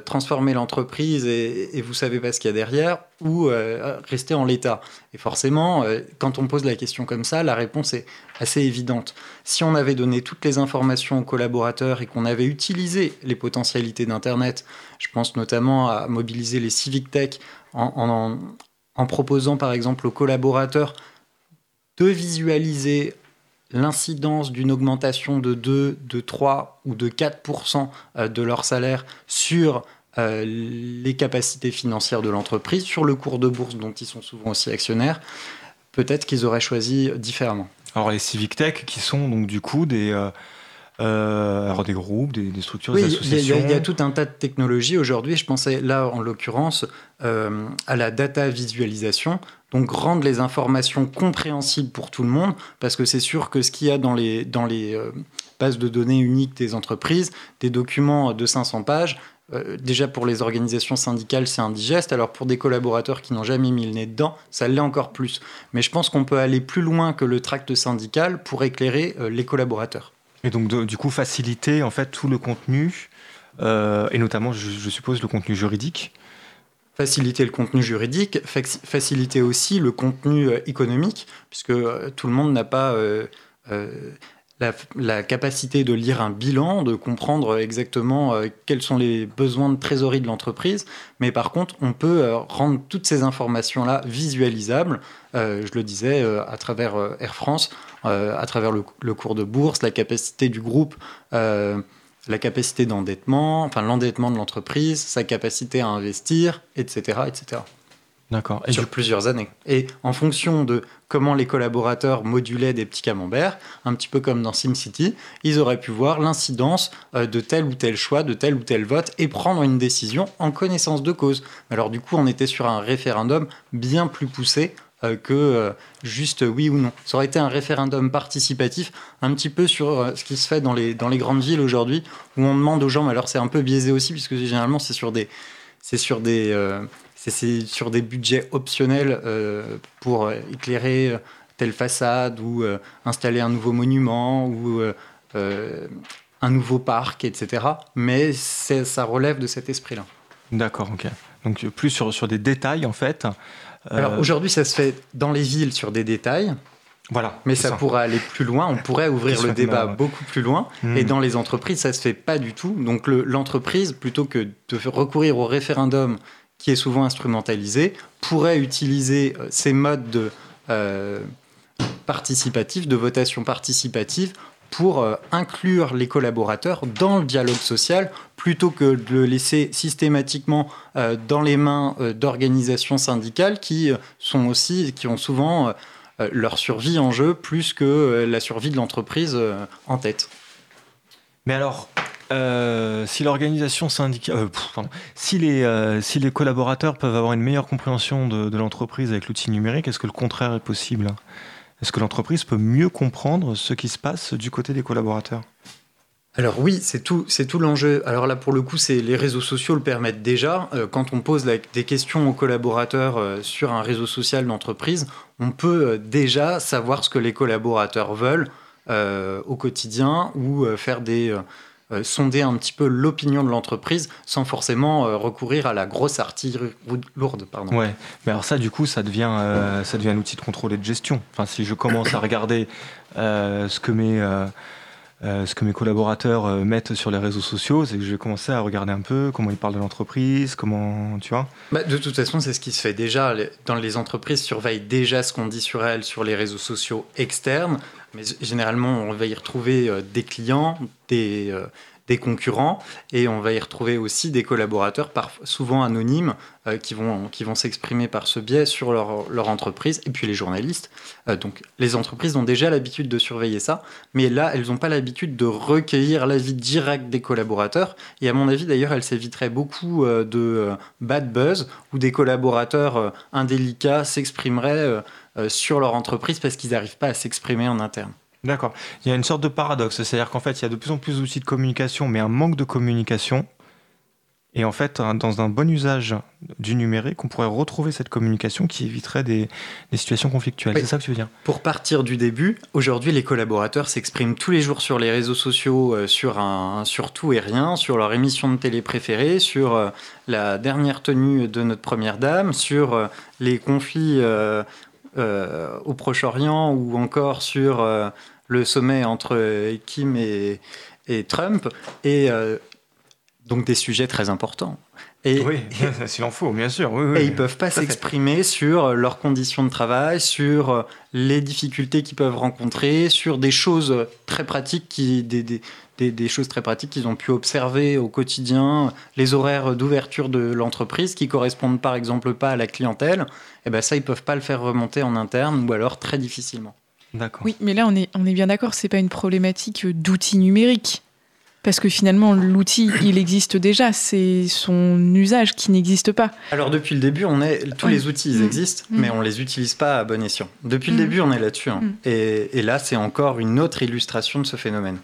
transformer l'entreprise et, et, vous savez pas ce qu'il y a derrière ou rester en l'état? Et forcément, quand on pose la question comme ça, la réponse est assez évidente. Si on avait donné toutes les informations aux collaborateurs et qu'on avait utilisé les potentialités d'Internet, je pense notamment à mobiliser les civic tech en, en, en proposant par exemple aux collaborateurs de visualiser l'incidence d'une augmentation de 2, de 3 ou de 4% euh, de leur salaire sur euh, les capacités financières de l'entreprise, sur le cours de bourse dont ils sont souvent aussi actionnaires, peut-être qu'ils auraient choisi différemment. Alors les Civic Tech qui sont donc du coup des... Euh, euh, alors des groupes, des, structures, des associations. Il y, a tout un tas de technologies aujourd'hui. Je pensais là, en l'occurrence, euh, à la data visualisation. Donc rendre les informations compréhensibles pour tout le monde, parce que c'est sûr que ce qu'il y a dans les, dans les euh, bases de données uniques des entreprises, des documents de 500 pages, déjà pour les organisations syndicales, c'est indigeste. Alors pour des collaborateurs qui n'ont jamais mis le nez dedans, ça l'est encore plus. Mais je pense qu'on peut aller plus loin que le tract syndical pour éclairer les collaborateurs. Et donc, du coup, faciliter en fait tout le contenu, euh, et notamment, je, suppose, le contenu juridique. Faciliter le contenu juridique, faciliter aussi le contenu euh, économique, puisque euh, tout le monde n'a pas la, capacité de lire un bilan, de comprendre exactement quels sont les besoins de trésorerie de l'entreprise, mais par contre, on peut rendre toutes ces informations-là visualisables, je le disais, à travers Air France, à travers le, cours de bourse, la capacité du groupe, euh, la capacité d'endettement, enfin l'endettement de l'entreprise, sa capacité à investir, etc. etc. D'accord. Sur plusieurs années. Et en fonction de comment les collaborateurs modulaient des petits camemberts, un petit peu comme dans SimCity, ils auraient pu voir l'incidence euh, de tel ou tel choix, de tel ou tel vote, et prendre une décision en connaissance de cause. Alors du coup, on était sur un référendum bien plus poussé euh, que euh, juste oui ou non. Ça aurait été un référendum participatif, un petit peu sur euh, ce qui se fait dans les, dans les grandes villes aujourd'hui, où on demande aux gens, alors c'est un peu biaisé aussi, puisque généralement c'est sur des, c'est sur des, sur des budgets optionnels pour éclairer telle façade ou installer un nouveau monument ou un nouveau parc, etc. Mais ça relève de cet esprit-là. D'accord, ok. Donc plus sur, sur des détails en fait, Alors aujourd'hui, ça se fait dans les villes sur des détails. Voilà. Mais ça, pourrait aller plus loin. On pourrait ouvrir le débat beaucoup plus loin. Hmm. Et dans les entreprises, ça se fait pas du tout. Donc l'entreprise, plutôt que de recourir au référendum qui est souvent instrumentalisé, pourrait utiliser euh, ces modes de euh, participatif, de votation participative pour euh, inclure les collaborateurs dans le dialogue social plutôt que de le laisser systématiquement dans les mains d'organisations syndicales qui sont aussi qui ont souvent euh, leur survie en jeu plus que euh, la survie de l'entreprise euh, en tête. Mais alors, si les collaborateurs peuvent avoir une meilleure compréhension de, l'entreprise avec l'outil numérique, est-ce que le contraire est possible? Est-ce que l'entreprise peut mieux comprendre ce qui se passe du côté des collaborateurs? Alors oui, c'est tout, c'est tout l'enjeu. Alors là, pour le coup, c'est les réseaux sociaux le permettent déjà. Euh, quand on pose des questions aux collaborateurs euh, sur un réseau social d'entreprise, on peut euh, déjà savoir ce que les collaborateurs veulent au quotidien ou faire des sonder un petit peu l'opinion de l'entreprise sans forcément recourir à la grosse artillerie lourde. Pardon. Ouais, mais alors ça, du coup, ça devient, ça devient un outil de contrôle et de gestion. Enfin, si je commence à regarder ce que mes euh, ce que mes collaborateurs euh, mettent sur les réseaux sociaux, c'est que je vais commencer à regarder un peu comment ils parlent de l'entreprise, comment, tu vois. Bah, de toute façon, c'est ce qui se fait déjà. Dans les entreprises surveillent déjà ce qu'on dit sur elles sur les réseaux sociaux externes, mais généralement, on va y retrouver euh, des clients, des des concurrents et on va y retrouver aussi des collaborateurs, souvent anonymes, euh, qui vont, qui vont s'exprimer par ce biais sur leur, leur entreprise et puis les journalistes. Euh, donc les entreprises ont déjà l'habitude de surveiller ça, mais là, elles n'ont pas l'habitude de recueillir l'avis direct des collaborateurs. Et à mon avis, d'ailleurs, elles s'éviteraient beaucoup euh, de bad buzz où des collaborateurs indélicats s'exprimeraient sur leur entreprise parce qu'ils n'arrivent pas à s'exprimer en interne. D'accord. Il y a une sorte de paradoxe, c'est-à-dire qu'en fait, il y a de plus en plus d'outils de communication, mais un manque de communication. Et en fait, dans un bon usage du numérique, on pourrait retrouver cette communication qui éviterait des, situations conflictuelles. C'est ça que tu veux dire? Pour partir du début, aujourd'hui, les collaborateurs s'expriment tous les jours sur les réseaux sociaux, euh, sur, un, sur tout et rien, sur leur émission de télé préférée, sur euh, la dernière tenue de notre première dame, sur euh, les conflits au Proche-Orient ou encore sur le sommet entre Kim et, Trump, et euh, donc des sujets très importants. Et, oui, s'il en faut, bien sûr. et ils ne peuvent pas s'exprimer sur leurs conditions de travail, sur euh, les difficultés qu'ils peuvent rencontrer, sur des choses très pratiques, qui, des, des, des, choses très pratiques qu'ils ont pu observer au quotidien, les horaires d'ouverture de l'entreprise qui correspondent par exemple pas à la clientèle. Et eh ben ça, ils peuvent pas le faire remonter en interne ou alors très difficilement. Oui, mais là, on est, on est bien d'accord, c'est pas une problématique d'outils numériques. Parce que finalement, l'outil, il existe déjà, c'est son usage qui n'existe pas. Alors depuis le début, on est, tous les outils, ils mm. existent, mm. mais on les utilise pas à bon escient. Depuis le mm. début, on est là-dessus. Hein. Et, là, c'est encore une autre illustration de ce phénomène.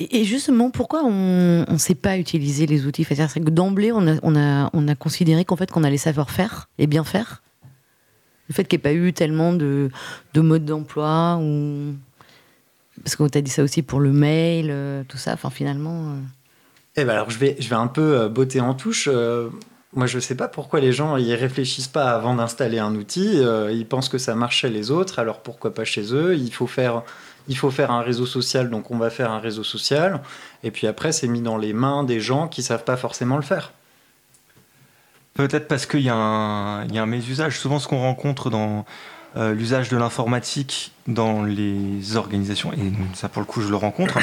Et justement, pourquoi on ne sait pas utiliser les outils? C'est que d'emblée, on a, on, a, on a considéré qu'en fait, qu'on allait savoir faire et bien faire le fait qu'il n'y ait pas eu tellement de, de modes d'emploi ou parce qu'on t'a dit ça aussi pour le mail, euh, tout ça. Enfin, finalement. Euh. Eh ben alors, je vais, je vais un peu euh, botter en touche. moi, je ne sais pas pourquoi les gens y réfléchissent pas avant d'installer un outil. ils pensent que ça marche chez les autres, alors pourquoi pas chez eux? Il faut faire. Il faut faire un réseau social, donc on va faire un réseau social. Et puis après, c'est mis dans les mains des gens qui savent pas forcément le faire. Peut-être parce qu'il y, a un mésusage. Souvent, ce qu'on rencontre dans euh, l'usage de l'informatique dans les organisations, et ça pour le coup, je le rencontre,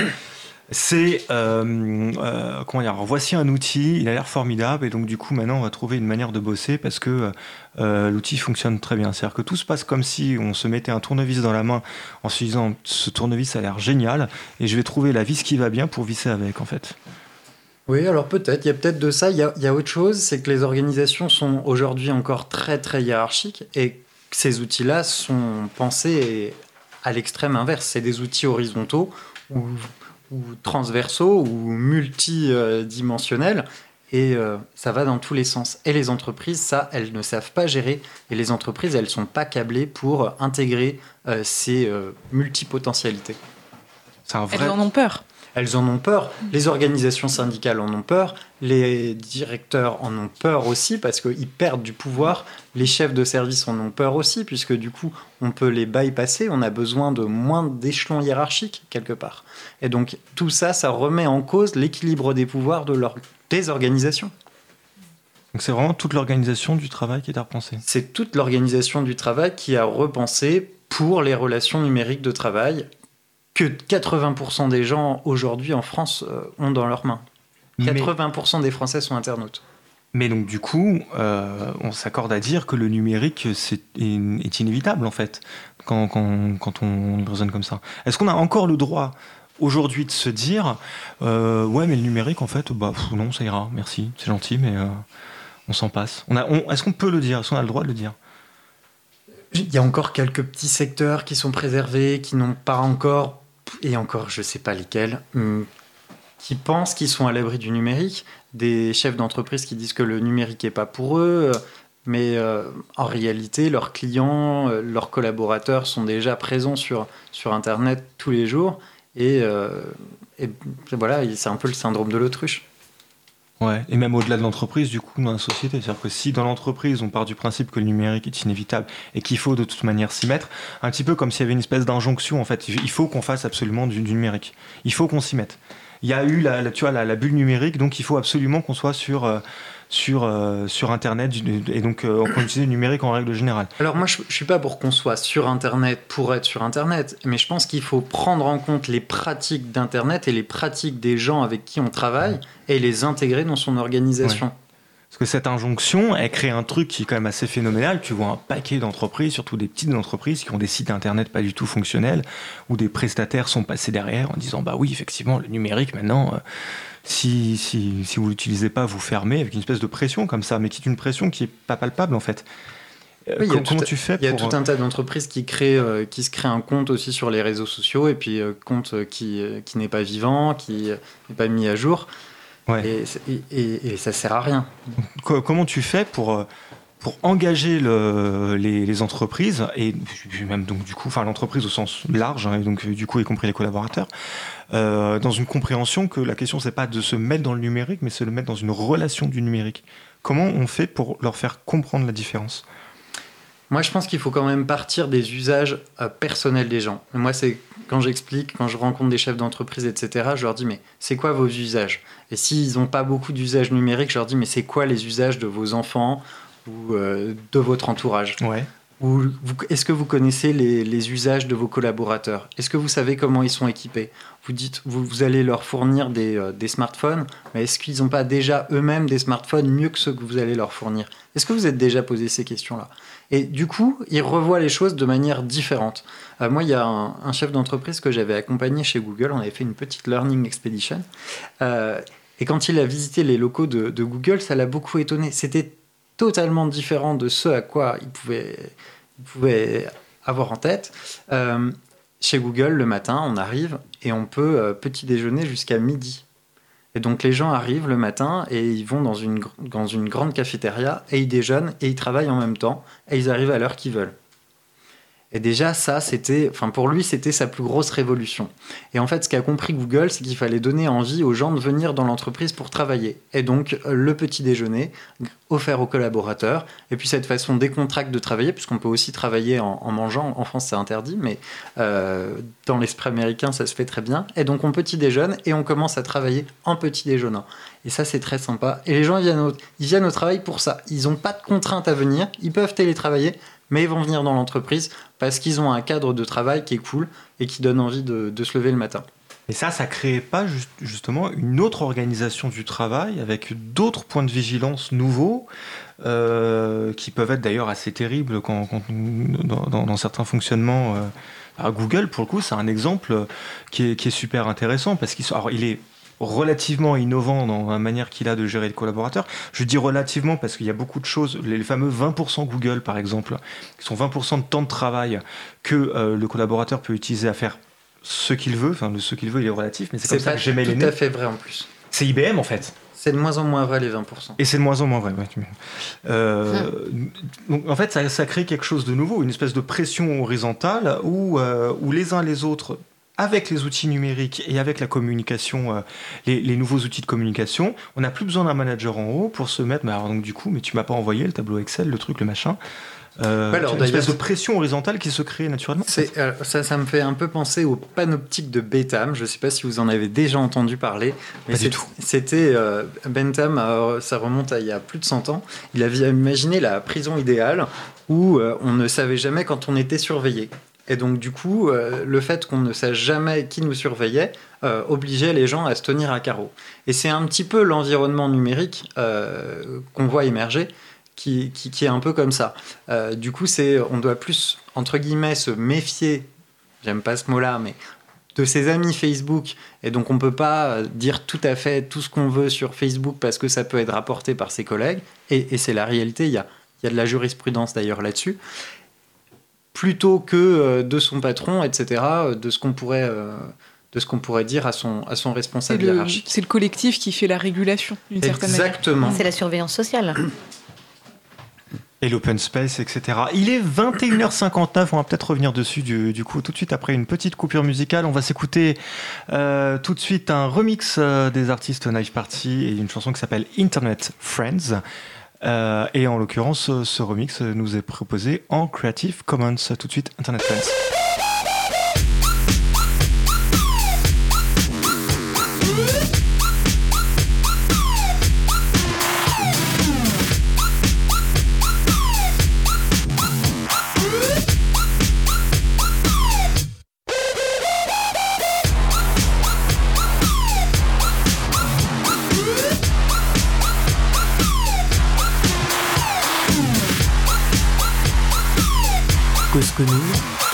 c'est euh, euh, comment voici un outil, il a l'air formidable, et donc du coup, maintenant, on va trouver une manière de bosser parce que l'outil fonctionne très bien. C'est-à-dire que tout se passe comme si on se mettait un tournevis dans la main en se disant ce tournevis a l'air génial, et je vais trouver la vis qui va bien pour visser avec, en fait. Oui, alors peut-être, il y a peut-être de ça. Il y a, autre chose, c'est que les organisations sont aujourd'hui encore très très hiérarchiques et ces outils-là sont pensés à l'extrême inverse. C'est des outils horizontaux ou, transversaux ou multidimensionnels et euh, ça va dans tous les sens. Et les entreprises, ça, elles ne savent pas gérer et les entreprises, elles ne sont pas câblées pour intégrer euh, ces euh, multipotentialités. Elles en ont peur. Elles en ont peur. Les organisations syndicales en ont peur. Les directeurs en ont peur aussi parce qu'ils perdent du pouvoir. Les chefs de service en ont peur aussi puisque du coup, on peut les bypasser. On a besoin de moins d'échelons hiérarchiques quelque part. Et donc, tout ça, ça remet en cause l'équilibre des pouvoirs de leur, des organisations. Donc c'est vraiment toute l'organisation du travail qui est à repenser. C'est toute l'organisation du travail qui a repensé pour les relations numériques de travail que 80% des gens aujourd'hui en France euh, ont dans leurs mains. 80% des Français sont internautes. Mais donc du coup, euh, on s'accorde à dire que le numérique c'est, est, inévitable en fait, quand, quand, quand on raisonne comme ça. Est-ce qu'on a encore le droit aujourd'hui de se dire, euh, ouais mais le numérique en fait, bah non ça ira, merci, c'est gentil, mais on s'en passe. On a, est-ce qu'on peut le dire Est-ce qu'on a le droit de le dire? Il y a encore quelques petits secteurs qui sont préservés, qui n'ont pas encore et encore je ne sais pas lesquels, hum, qui pensent qu'ils sont à l'abri du numérique, des chefs d'entreprise qui disent que le numérique n'est pas pour eux, mais euh, en réalité, leurs clients, euh, leurs collaborateurs sont déjà présents sur, sur Internet tous les jours, et, euh, et voilà, c'est un peu le syndrome de l'autruche. Ouais, et même au-delà de l'entreprise, du coup, dans la société. C'est-à-dire que si dans l'entreprise, on part du principe que le numérique est inévitable et qu'il faut de toute manière s'y mettre, un petit peu comme s'il y avait une espèce d'injonction, en fait, il faut qu'on fasse absolument du, numérique. Il faut qu'on s'y mette. Il y a eu la, tu vois, la, bulle numérique, donc il faut absolument qu'on soit sur. Euh, sur, euh, sur Internet et donc euh, on peut utiliser le numérique en règle générale. Alors moi je, ne suis pas pour qu'on soit sur Internet pour être sur Internet, mais je pense qu'il faut prendre en compte les pratiques d'Internet et les pratiques des gens avec qui on travaille et les intégrer dans son organisation. Parce que cette injonction, elle crée un truc qui est quand même assez phénoménal. Tu vois un paquet d'entreprises, surtout des petites entreprises, qui ont des sites internet pas du tout fonctionnels, où des prestataires sont passés derrière en disant bah oui, effectivement, le numérique maintenant, euh, si, si, si vous l'utilisez pas, vous fermez avec une espèce de pression comme ça, mais qui est une pression qui est pas palpable en fait. Euh, comment tu fais Il y a tout un tas d'entreprises qui, créent, euh, qui se créent un compte aussi sur les réseaux sociaux et puis euh, compte qui, qui n'est pas vivant, qui n'est pas mis à jour. Et, et, et, ça sert à rien. Comment tu fais pour pour engager le, les, entreprises et même donc du coup, enfin l'entreprise au sens large, hein, et donc du coup y compris les collaborateurs, euh, dans une compréhension que la question c'est pas de se mettre dans le numérique, mais c'est de le mettre dans une relation du numérique. Comment on fait pour leur faire comprendre la différence? Moi, je pense qu'il faut quand même partir des usages euh, personnels des gens. moi, c'est quand j'explique, quand je rencontre des chefs d'entreprise, etc., je leur dis, mais c'est quoi vos usages? Et s'ils n'ont pas beaucoup d'usages numériques, je leur dis, mais c'est quoi les usages de vos enfants ou euh, de votre entourage ouais. Est-ce que vous connaissez les, usages de vos collaborateurs? Est-ce que vous savez comment ils sont équipés? Vous dites, vous, allez leur fournir des, euh, des smartphones, mais est-ce qu'ils n'ont pas déjà eux-mêmes des smartphones mieux que ceux que vous allez leur fournir? Est-ce que vous êtes déjà posé ces questions-là? Et du coup, ils revoient les choses de manière différente. Euh, moi, il y a un, chef d'entreprise que j'avais accompagné chez Google. On avait fait une petite learning expedition. et quand il a visité les locaux de, de Google, ça l'a beaucoup étonné. C'était totalement différent de ce à quoi il pouvait, pouvait avoir en tête. Euh, chez Google, le matin, on arrive et on peut euh, petit déjeuner jusqu'à midi. Et donc les gens arrivent le matin et ils vont dans une grande cafétéria et ils déjeunent et ils travaillent en même temps et ils arrivent à l'heure qu'ils veulent. Et déjà, ça, c'était, enfin, pour lui, c'était sa plus grosse révolution. Et en fait, ce qu'a compris Google, c'est qu'il fallait donner envie aux gens de venir dans l'entreprise pour travailler. Et donc, le petit déjeuner offert aux collaborateurs. Et puis, cette façon décontracte de travailler, puisqu'on peut aussi travailler en, mangeant. En France, c'est interdit, mais euh, dans l'esprit américain, ça se fait très bien. Et donc, on petit déjeune et on commence à travailler en petit déjeunant. Et ça, c'est très sympa. Et les gens, viennent au, ils viennent au travail pour ça. Ils n'ont pas de contraintes à venir. Ils peuvent télétravailler mais ils vont venir dans l'entreprise parce qu'ils ont un cadre de travail qui est cool et qui donne envie de, se lever le matin. Et ça, ça crée pas justement une autre organisation du travail avec d'autres points de vigilance nouveaux euh, qui peuvent être d'ailleurs assez terribles quand, dans, certains fonctionnements. Euh, Google, pour le coup, c'est un exemple qui est, super intéressant parce qu'il il est relativement innovant dans la manière qu'il a de gérer les collaborateurs. Je dis relativement parce qu'il y a beaucoup de choses, les fameux 20% Google par exemple, qui sont 20% de temps de travail que euh, le collaborateur peut utiliser à faire ce qu'il veut, enfin ce qu'il veut il est relatif, mais c'est comme ça que j'aimais les tout à fait vrai en plus. C'est IBM en fait. C'est de moins en moins vrai les 20%. Et c'est de moins en moins vrai. Euh, donc, en fait, ça, crée quelque chose de nouveau, une espèce de pression horizontale où, euh, où les uns les autres avec les outils numériques et avec la communication, euh, les, les nouveaux outils de communication, on n'a plus besoin d'un manager en haut pour se mettre. Mais alors, donc, du coup, mais tu m'as pas envoyé le tableau Excel, le truc, le machin. Euh, alors, une espèce de pression horizontale qui se crée naturellement. Euh, ça, ça me fait un peu penser au panoptique de Bentham. Je ne sais pas si vous en avez déjà entendu parler. Mais Pas du tout. C'était euh, Bentham, euh, ça remonte à il y a plus de 100 ans. Il avait imaginé la prison idéale où on ne savait jamais quand on était surveillé. Et donc du coup, euh, le fait qu'on ne sache jamais qui nous surveillait euh, obligeait les gens à se tenir à carreau. Et c'est un petit peu l'environnement numérique euh, qu'on voit émerger. Qui, qui- est un peu comme ça. Du coup, c'est, on doit plus, entre guillemets, se méfier, j'aime pas ce mot-là, mais de ses amis Facebook. Et donc, on peut pas dire tout à fait tout ce qu'on veut sur Facebook parce que ça peut être rapporté par ses collègues. Et, et c'est la réalité. Il y a, il y a de la jurisprudence d'ailleurs là-dessus. Plutôt que euh, de son patron, etc., euh, de ce qu'on pourrait, euh, de ce qu'on pourrait dire à son, à son responsable le, hiérarchique. c'est le collectif qui fait la régulation, d'une certaine manière. Exactement. C'est la surveillance sociale. Et l'open space, etc. Il est 21h59, on va peut-être revenir dessus du, du coup tout de suite après une petite coupure musicale. On va s'écouter euh, tout de suite un remix euh, des artistes Knife Party et une chanson qui s'appelle Internet Friends. Euh, et en l'occurrence, ce- remix nous est proposé en Creative Commons. Tout de suite, Internet Friends.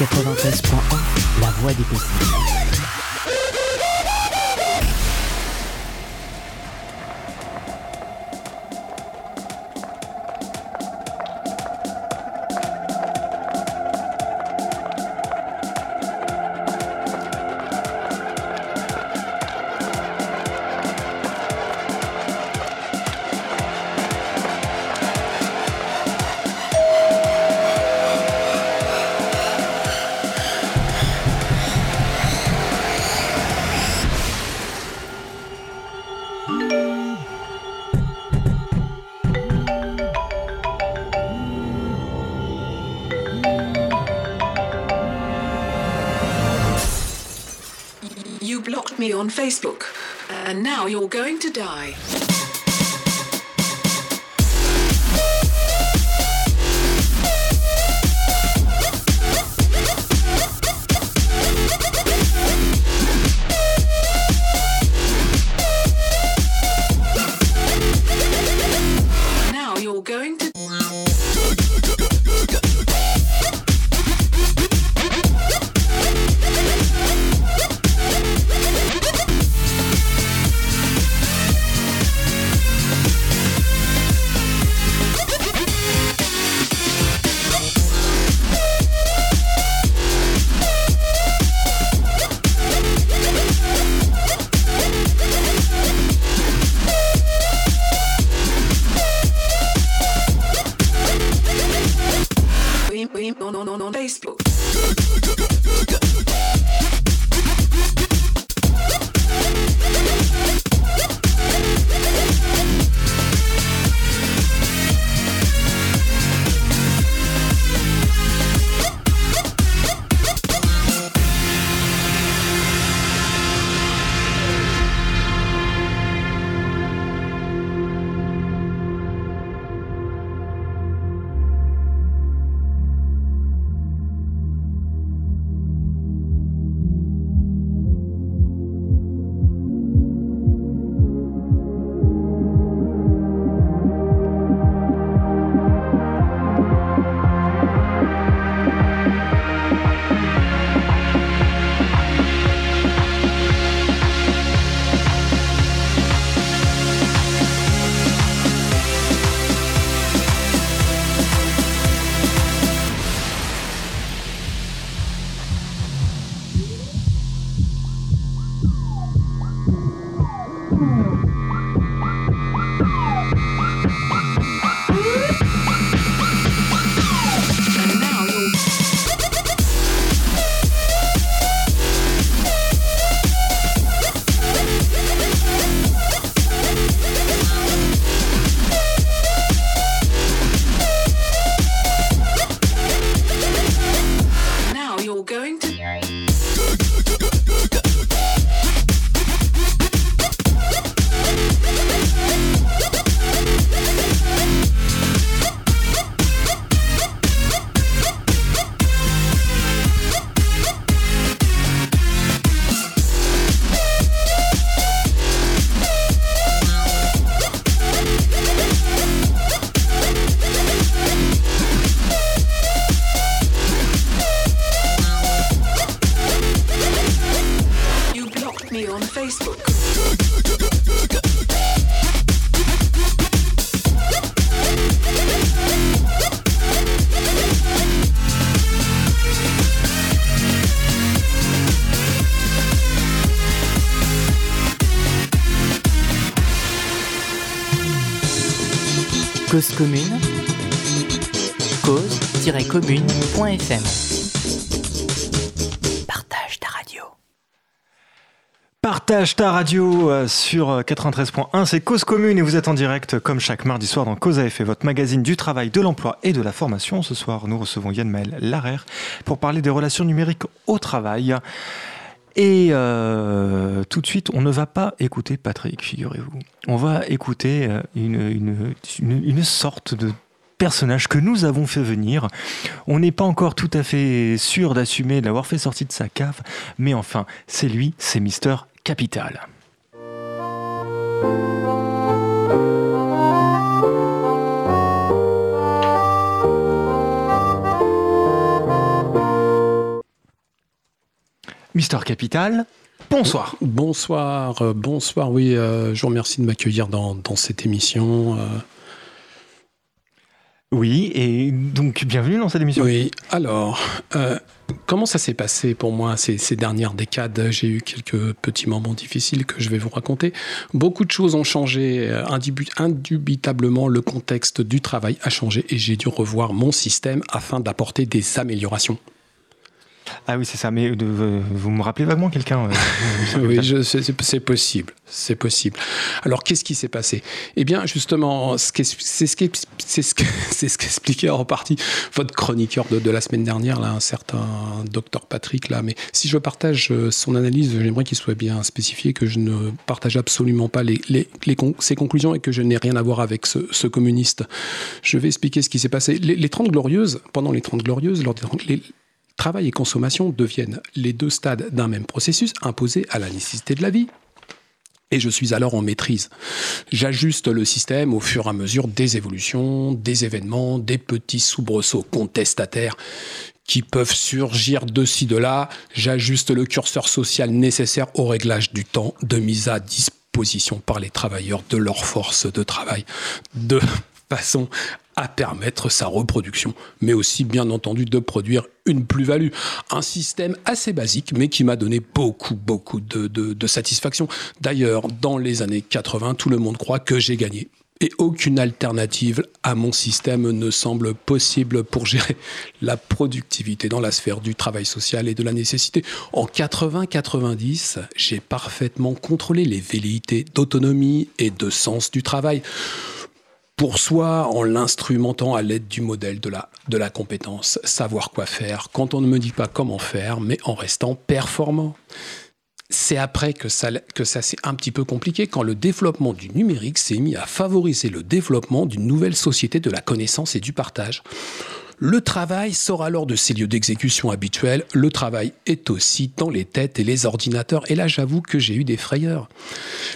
93.1, la voix des possibles. Die. Facebook. Cause commune, cause-commune.fm. Partage ta radio. Partage ta radio euh, sur euh, 93.1, c'est Cause Commune et vous êtes en direct comme chaque mardi soir dans Cause à effet, votre magazine du travail, de l'emploi et de la formation. Ce soir, nous recevons Yann Maël Larère pour parler des relations numériques au travail. Et euh, tout de suite, on ne va pas écouter Patrick, figurez-vous. On va écouter euh, une, sorte de personnage que nous avons fait venir. On n'est pas encore tout à fait sûr d'assumer de l'avoir fait sortir de sa cave, mais enfin, c'est lui, c'est Mister Capital. Mister Capital, bonsoir. Bonsoir, euh, bonsoir. Oui, euh, je vous remercie de m'accueillir dans, dans cette émission. euh. Oui, et donc bienvenue dans cette émission. Oui, alors, euh, comment ça s'est passé pour moi ces, ces dernières décades? J'ai eu quelques petits moments difficiles que je vais vous raconter. Beaucoup de choses ont changé. Indubitablement, le contexte du travail a changé et j'ai dû revoir mon système afin d'apporter des améliorations. Ah oui, c'est ça, mais de- euh, vous me rappelez vaguement quelqu'un euh, Oui, c'est possible, c'est possible. Alors, qu'est-ce qui s'est passé? Eh bien, justement, c'est ce c'est ce ce qu'expliquait en partie votre chroniqueur de, de la semaine dernière, là, un certain docteur Patrick, là. Mais si je partage euh, son analyse, j'aimerais qu'il soit bien spécifié que je ne partage absolument pas les, les- les con- ses conclusions et que je n'ai rien à voir avec ce, ce communiste. Je vais expliquer ce qui s'est passé. Les, les 30 glorieuses, pendant les 30 glorieuses, lors des 30 les- Travail et consommation deviennent les deux stades d'un même processus imposé à la nécessité de la vie. Et je suis alors en maîtrise. J'ajuste le système au fur et à mesure des évolutions, des événements, des petits soubresauts contestataires qui peuvent surgir de ci, de là. J'ajuste le curseur social nécessaire au réglage du temps de mise à disposition par les travailleurs de leur force de travail, de façon à permettre sa reproduction, mais aussi bien entendu de produire une plus-value. Un système assez basique, mais qui m'a donné beaucoup, beaucoup de, de, de satisfaction. D'ailleurs, dans les années 80, tout le monde croit que j'ai gagné. Et aucune alternative à mon système ne semble possible pour gérer la productivité dans la sphère du travail social et de la nécessité. En 80-90, j'ai parfaitement contrôlé les velléités d'autonomie et de sens du travail pour soi en l'instrumentant à l'aide du modèle de la, compétence, savoir quoi faire quand on ne me dit pas comment faire, mais en restant performant. C'est après que ça, que ça s'est un petit peu compliqué quand le développement du numérique s'est mis à favoriser le développement d'une nouvelle société de la connaissance et du partage. Le travail sort alors de ses lieux d'exécution habituels. Le travail est aussi dans les têtes et les ordinateurs. Et là, j'avoue que j'ai eu des frayeurs.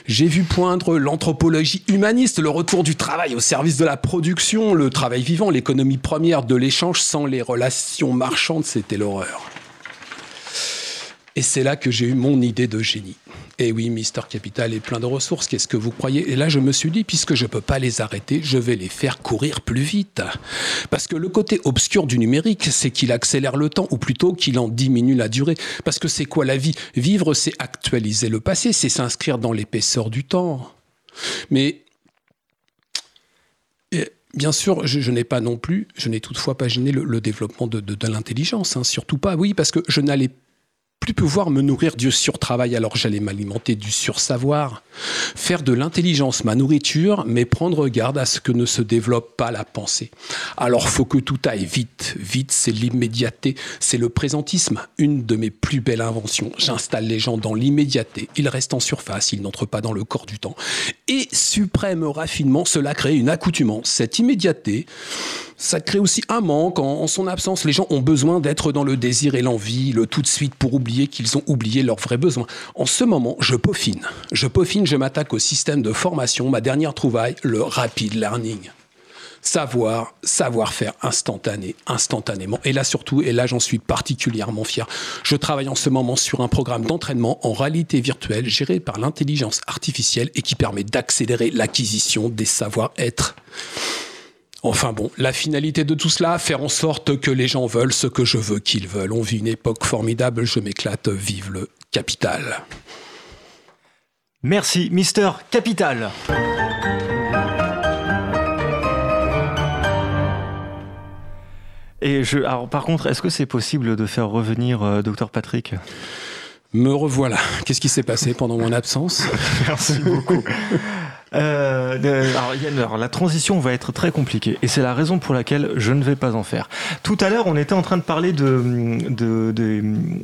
J'ai vu poindre l'anthropologie humaniste, le retour du travail au service de la production, le travail vivant, l'économie première de l'échange sans les relations marchandes. C'était l'horreur. Et c'est là que j'ai eu mon idée de génie. Et oui, Mister Capital est plein de ressources. Qu'est-ce que vous croyez? Et là, je me suis dit, puisque je ne peux pas les arrêter, je vais les faire courir plus vite. Parce que le côté obscur du numérique, c'est qu'il accélère le temps, ou plutôt qu'il en diminue la durée. Parce que c'est quoi la vie? Vivre, c'est actualiser le passé, c'est s'inscrire dans l'épaisseur du temps. Mais Bien sûr, je, n'ai pas non plus, je n'ai toutefois pas gêné le, développement de l'intelligence, hein, surtout pas. Oui, parce que je n'allais plus pouvoir me nourrir du surtravail, alors j'allais m'alimenter du sursavoir. Faire de l'intelligence ma nourriture, mais prendre garde à ce que ne se développe pas la pensée. Alors faut que tout aille vite. Vite, c'est l'immédiateté, c'est le présentisme, une de mes plus belles inventions. J'installe les gens dans l'immédiateté. Ils restent en surface, ils n'entrent pas dans le corps du temps. Et suprême raffinement, cela crée une accoutumance. Cette immédiateté, ça crée aussi un manque. En, son absence, les gens ont besoin d'être dans le désir et l'envie, le tout de suite pour oublier qu'ils ont oublié leurs vrais besoins. En ce moment, je peaufine. Je peaufine, je m'attaque au système de formation. Ma dernière trouvaille, le rapid learning. Savoir, savoir faire instantané, instantanément. Et là surtout, et là j'en suis particulièrement fier, je travaille en ce moment sur un programme d'entraînement en réalité virtuelle géré par l'intelligence artificielle et qui permet d'accélérer l'acquisition des savoir-être. Enfin bon, la finalité de tout cela, faire en sorte que les gens veulent ce que je veux qu'ils veulent. On vit une époque formidable, je m'éclate, vive le capital. Merci, Mister Capital. Et je, alors, par contre, est-ce que c'est possible de faire revenir euh, Dr Patrick? Me revoilà. Qu'est-ce qui s'est passé pendant mon absence? Merci beaucoup. Euh, alors, la transition va être très compliquée et c'est la raison pour laquelle je ne vais pas en faire. Tout à l'heure, on était en train de parler de, de- de-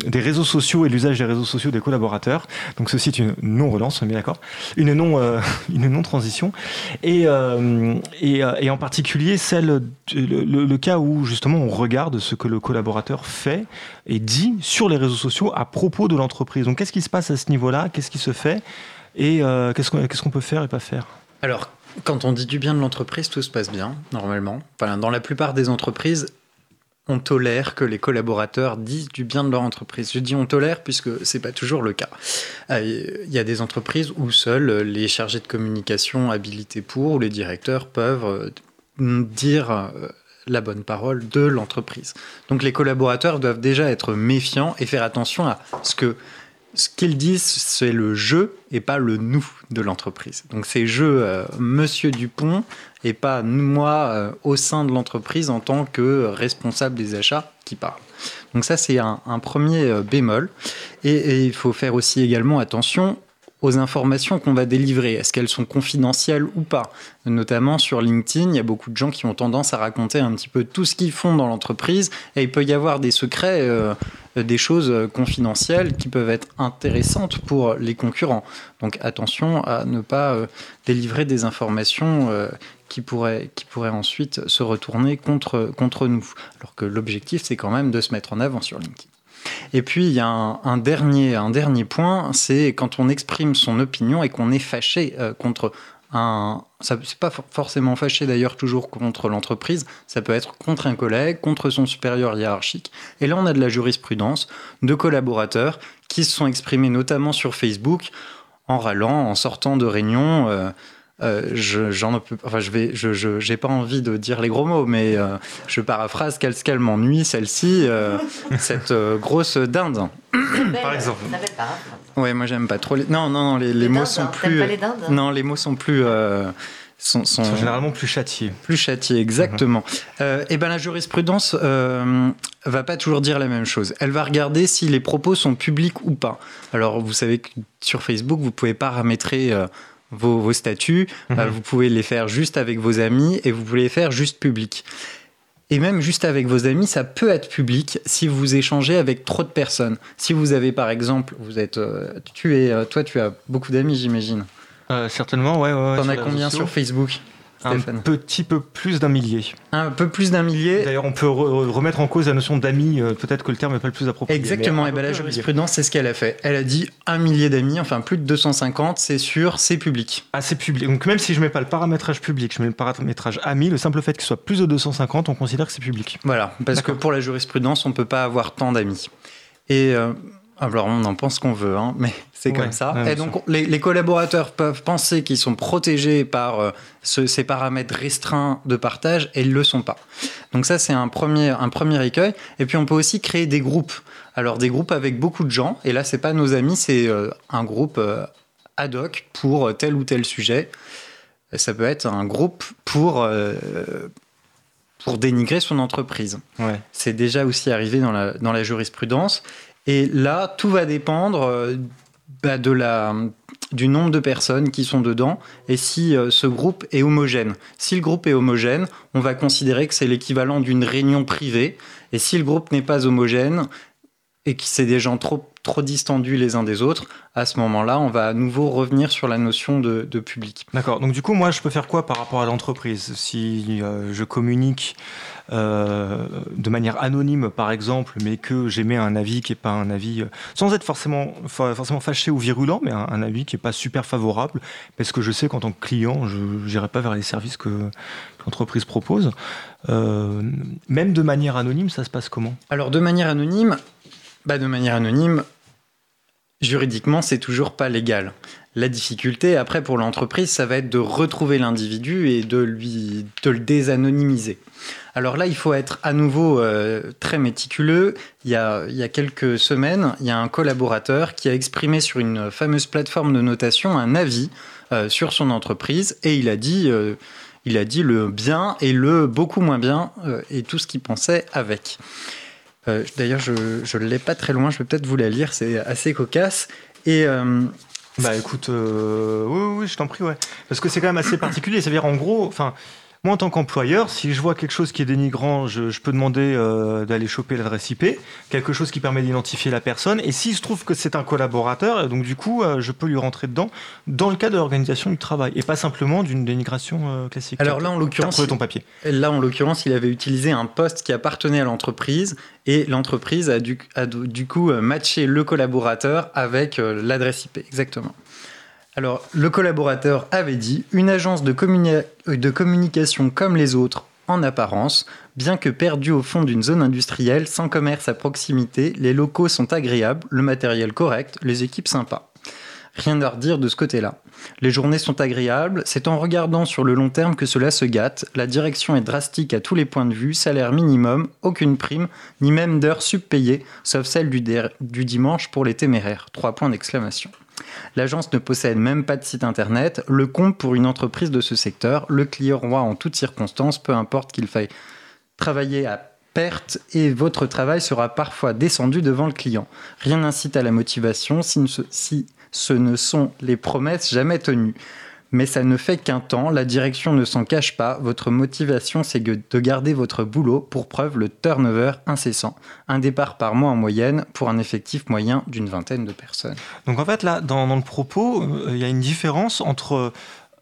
des réseaux sociaux et l'usage des réseaux sociaux des collaborateurs. Donc ceci est une non-relance, on est d'accord Une non, euh, une non-transition. Et, euh, et, euh, et en particulier celle, le, le- le cas où justement on regarde ce que le collaborateur fait et dit sur les réseaux sociaux à propos de l'entreprise. Donc qu'est-ce qui se passe à ce niveau-là? Qu'est-ce qui se fait? Et euh, qu'est-ce qu'on peut faire et pas faire? Alors, quand on dit du bien de l'entreprise, tout se passe bien, normalement. Dans la plupart des entreprises, on tolère que les collaborateurs disent du bien de leur entreprise. Je dis on tolère puisque c'est pas toujours le cas. Euh, Il y a des entreprises où seuls les chargés de communication habilités pour ou les directeurs peuvent euh, dire la bonne parole de l'entreprise. Donc les collaborateurs doivent déjà être méfiants et faire attention à ce que ce qu'ils disent, c'est le je et pas le nous de l'entreprise. Donc c'est je, euh, Monsieur Dupont, et pas moi euh, au sein de l'entreprise en tant que responsable des achats qui parle. Donc ça c'est un, premier euh, bémol. Et il faut faire aussi également attention aux informations qu'on va délivrer. Est-ce qu'elles sont confidentielles ou pas? Notamment sur LinkedIn, il y a beaucoup de gens qui ont tendance à raconter un petit peu tout ce qu'ils font dans l'entreprise et il peut y avoir des secrets, euh, des choses confidentielles qui peuvent être intéressantes pour les concurrents. Donc attention à ne pas euh, délivrer des informations euh, qui pourraient, qui pourraient ensuite se retourner contre, contre nous. Alors que l'objectif, c'est quand même de se mettre en avant sur LinkedIn. Et puis, il y a un, dernier, point, c'est quand on exprime son opinion et qu'on est fâché euh, contre un... Ça c'est pas for- forcément fâché d'ailleurs toujours contre l'entreprise, ça peut être contre un collègue, contre son supérieur hiérarchique. Et là, on a de la jurisprudence de collaborateurs qui se sont exprimés notamment sur Facebook en râlant, en sortant de réunion. euh, euh, je, j'en peux, enfin, je vais, je, je- j'ai pas envie de dire les gros mots, mais euh, je paraphrase qu'elle, qu'elle m'ennuie, celle-ci, euh, cette euh, grosse dinde. Par exemple. Ouais, moi j'aime pas trop les. Non, non, non, les, les Les mots dindes, sont hein. plus. Pas les dindes Non, les mots sont plus. euh, sont, sont- Ils sont généralement plus châtiés. plus châtiés, exactement. Euh, et ben la jurisprudence euh, va pas toujours dire la même chose. Elle va regarder si les propos sont publics ou pas. Alors vous savez que sur Facebook, vous pouvez paramétrer euh, vos, vos statuts, euh, vous pouvez les faire juste avec vos amis et vous pouvez les faire juste publics. Et même juste avec vos amis, ça peut être public si vous échangez avec trop de personnes. Si vous avez par exemple, vous êtes, euh, tu es, euh, toi tu as beaucoup d'amis, j'imagine. Euh, certainement, ouais. ouais, ouais, T'en as combien sur sociaux Un petit peu plus d'un millier. Un peu plus d'un millier. D'ailleurs, on peut re- remettre en cause la notion d'amis. euh, Peut-être que le terme n'est pas le plus approprié. Exactement, et peu la jurisprudence, c'est ce qu'elle a fait. Elle a dit un millier d'amis, enfin plus de 250, c'est sûr, c'est public. Ah, c'est public. Donc même si je mets pas le paramétrage public, je mets le paramétrage ami, le simple fait qu'il soit plus de 250, on considère que c'est public. Voilà, parce que pour la jurisprudence, on peut pas avoir tant d'amis. Et euh, alors, on en pense qu'on veut, hein, mais c'est Ouais, comme ça. ouais, et donc, les, les collaborateurs peuvent penser qu'ils sont protégés par euh, ce- ces paramètres restreints de partage, et ils le sont pas. Donc ça, c'est un premier, un premier écueil. Et puis, on peut aussi créer des groupes. Alors, des groupes avec beaucoup de gens. Et là, c'est pas nos amis, c'est euh, un groupe euh, ad hoc pour tel ou tel sujet. Ça peut être un groupe pour, pour dénigrer son entreprise. Ouais. C'est déjà aussi arrivé dans la, dans la jurisprudence. Et là, tout va dépendre euh, bah, du nombre de personnes qui sont dedans et si euh, ce groupe est homogène. Si le groupe est homogène, on va considérer que c'est l'équivalent d'une réunion privée. Et si le groupe n'est pas homogène et que c'est des gens trop, trop distendus les uns des autres, à ce moment-là, on va à nouveau revenir sur la notion de, de public. D'accord. Donc du coup, moi, je peux faire quoi par rapport à l'entreprise? Si euh, je communique euh, de manière anonyme, par exemple, mais que j'émets un avis qui n'est pas un avis, euh, sans être forcément, for- forcément fâché ou virulent, mais un, un avis qui n'est pas super favorable, parce que je sais qu'en tant que client, je n'irai pas vers les services que, que l'entreprise propose. Même de manière anonyme, ça se passe comment? Alors de manière anonyme, bah de manière anonyme, juridiquement, c'est toujours pas légal. La difficulté après pour l'entreprise, ça va être de retrouver l'individu et de lui de le désanonymiser. Alors là, il faut être à nouveau euh, très méticuleux. Il y, a, il y a quelques semaines, il y a un collaborateur qui a exprimé sur une fameuse plateforme de notation un avis euh, sur son entreprise et il a dit, euh, il a dit le bien et le beaucoup moins bien et tout ce qu'il pensait avec. Euh, D'ailleurs, je ne l'ai pas très loin, je vais peut-être vous la lire, c'est assez cocasse. Et euh, Bah écoute, euh, oui, oui, je t'en prie, ouais. Parce que c'est quand même assez particulier. Ça veut dire en gros, enfin, moi en tant qu'employeur, si je vois quelque chose qui est dénigrant, je, je peux demander euh, d'aller choper l'adresse IP, quelque chose qui permet d'identifier la personne. Et s'il se trouve que c'est un collaborateur, donc du coup, euh, je peux lui rentrer dedans dans le cadre de l'organisation du travail et pas simplement d'une dénigration euh, classique. Alors là, en l'occurrence, ton papier. Là, en l'occurrence, il avait utilisé un poste qui appartenait à l'entreprise et l'entreprise a du, a du- coup euh, matché le collaborateur avec euh, l'adresse IP. Exactement. Alors, le collaborateur avait dit une agence euh, de communication comme les autres en apparence, bien que perdu au fond d'une zone industrielle, sans commerce à proximité, les locaux sont agréables, le matériel correct, les équipes sympas. Rien à redire de ce côté-là. Les journées sont agréables, c'est en regardant sur le long terme que cela se gâte, la direction est drastique à tous les points de vue, salaire minimum, aucune prime, ni même d'heures subpayées, sauf celle du dimanche pour les téméraires. Trois points d'exclamation. L'agence ne possède même pas de site internet, le compte pour une entreprise de ce secteur, le client roi en toutes circonstances, peu importe qu'il faille travailler à perte et votre travail sera parfois descendu devant le client. Rien n'incite à la motivation si, si ce ne sont les promesses jamais tenues. Mais ça ne fait qu'un temps, la direction ne s'en cache pas, votre motivation c'est de garder votre boulot, pour preuve le turnover incessant. Un départ par mois en moyenne pour un effectif moyen d'une vingtaine de personnes. Donc en fait, là, dans, dans le propos, euh, il y a une différence entre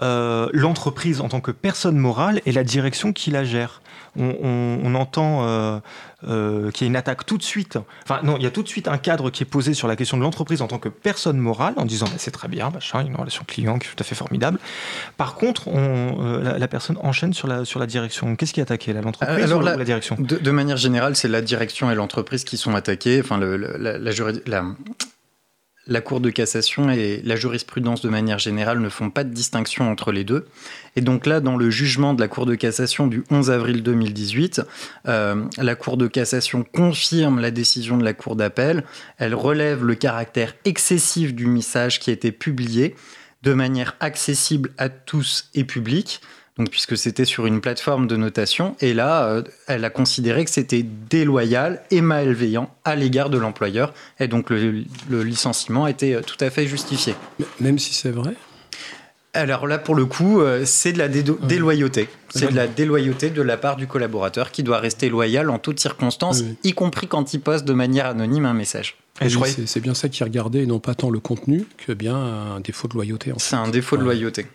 euh, l'entreprise en tant que personne morale et la direction qui la gère. On, on- on entend euh, euh, qu'il y a une attaque tout de suite. Enfin, non, il y a tout de suite un cadre qui est posé sur la question de l'entreprise en tant que personne morale, en disant bah, c'est très bien, machin, une relation client qui est tout à fait formidable. Par contre, on, la, la personne enchaîne sur la, sur la direction. Qu'est-ce qui est attaqué là, l'entreprise ou, la direction? De, de manière générale, c'est la direction et l'entreprise qui sont attaquées. Enfin, le- la, la la- Cour de cassation et la jurisprudence de manière générale ne font pas de distinction entre les deux. Et donc là, dans le jugement de la Cour de cassation du 11 avril 2018, euh, la Cour de cassation confirme la décision de la Cour d'appel. Elle relève le caractère excessif du message qui a été publié de manière accessible à tous et publique. Donc, puisque c'était sur une plateforme de notation, et là, euh, elle a considéré que c'était déloyal et malveillant à l'égard de l'employeur, et donc le, le licenciement était euh, tout à fait justifié. Même si c'est vrai? Alors là, pour le coup, euh, c'est de la déloyauté. C'est de la déloyauté de la part du collaborateur qui doit rester loyal en toutes circonstances, Oui. y compris quand il poste de manière anonyme un message. Je Oui, c'est bien ça qui regardait, et non pas tant le contenu que bien un défaut de loyauté. C'est un défaut de loyauté.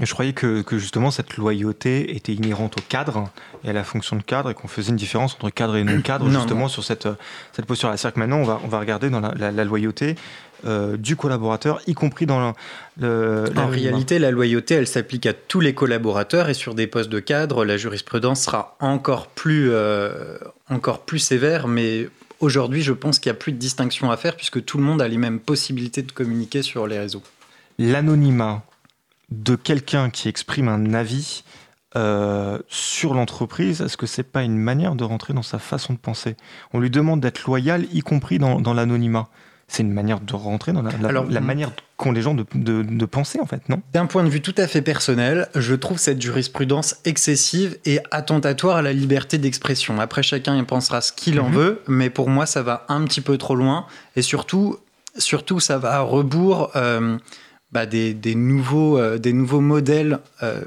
Mais je croyais que, que justement cette loyauté était inhérente au cadre et à la fonction de cadre et qu'on faisait une différence entre cadre et non-cadre Non, justement non. sur cette, cette posture-là. C'est-à-dire que maintenant on va, on va regarder dans la, la- la loyauté euh, du collaborateur, y compris dans le... le- En la- réalité, la loyauté, elle s'applique à tous les collaborateurs et sur des postes de cadre, la jurisprudence sera encore plus, euh, encore plus sévère. Mais aujourd'hui, je pense qu'il n'y a plus de distinction à faire puisque tout le monde a les mêmes possibilités de communiquer sur les réseaux. l'anonymat de quelqu'un qui exprime un avis euh, sur l'entreprise, est-ce que c'est pas une manière de rentrer dans sa façon de penser? On lui demande d'être loyal, y compris dans, dans l'anonymat. C'est une manière de rentrer dans la, la- Alors, la mm. manière qu'ont les gens de, de- de penser, en fait, non? D'un point de vue tout à fait personnel, je trouve cette jurisprudence excessive et attentatoire à la liberté d'expression. Après, chacun y pensera ce qu'il en Mhm. veut, mais pour moi, ça va un petit peu trop loin. Et surtout, surtout ça va à rebours euh, bah, des, nouveaux, euh, des nouveaux modèles euh,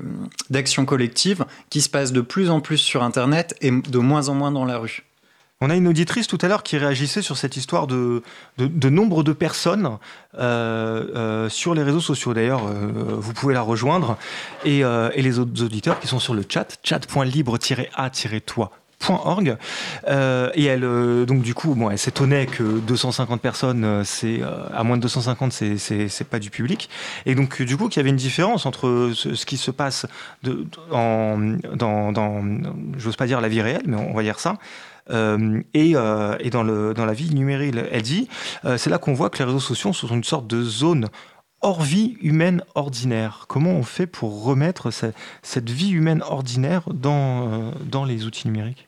d'action collective qui se passent de plus en plus sur Internet et de moins en moins dans la rue. On a une auditrice tout à l'heure qui réagissait sur cette histoire de, de, nombre de personnes euh, sur les réseaux sociaux. D'ailleurs, vous pouvez la rejoindre. Et, et les autres auditeurs qui sont sur le chat, Euh, et elle, euh, donc du coup, bon, elle s'étonnait que 250 personnes, euh, c'est à moins de 250, c'est- pas du public. Et donc du coup, qu'il y avait une différence entre ce, qui se passe dans, j'ose pas dire la vie réelle, mais on va dire ça, et, dans, le, dans la vie numérique. Elle dit, c'est là qu'on voit que les réseaux sociaux sont une sorte de zone hors vie humaine ordinaire. Comment on fait pour remettre ce- cette vie humaine ordinaire dans les outils numériques?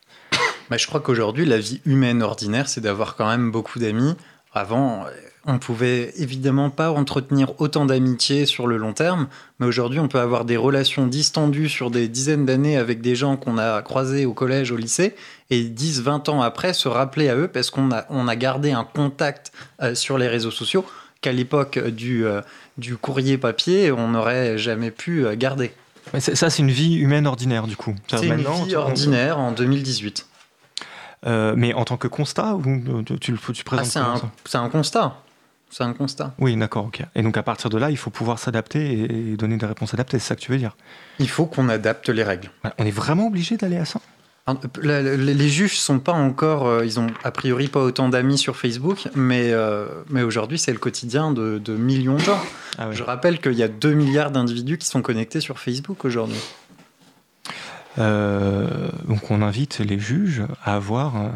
Bah, je crois qu'aujourd'hui, la vie humaine ordinaire, c'est d'avoir quand même beaucoup d'amis. Avant, euh, on pouvait évidemment pas entretenir autant d'amitié sur le long terme, mais aujourd'hui on peut avoir des relations distendues sur des dizaines d'années avec des gens qu'on a croisés au collège, au lycée, et 10, 20 ans après se rappeler à eux parce qu'on a, on a gardé un contact euh, sur les réseaux sociaux qu'à l'époque du, euh, du courrier papier on n'aurait jamais pu euh, garder. Mais ça, c'est une vie humaine ordinaire, du coup. C'est une vie ordinaire en 2018. Euh, mais en tant que constat, ou euh, tu, tu tu Ah, présentes c'est comment un, ça c'est un constat. C'est un constat. Oui, d'accord, ok. Et donc à partir de là, il faut pouvoir s'adapter et, donner des réponses adaptées, c'est ça que tu veux dire? Il faut qu'on adapte les règles. On est vraiment obligé d'aller à ça? La- Les juges sont pas encore, euh, ils ont a priori pas autant d'amis sur Facebook, mais, euh, mais aujourd'hui c'est le quotidien de, de millions de gens. Ah. Je rappelle qu'il y a 2 milliards d'individus qui sont connectés sur Facebook aujourd'hui. Euh, donc on invite les juges à avoir. euh,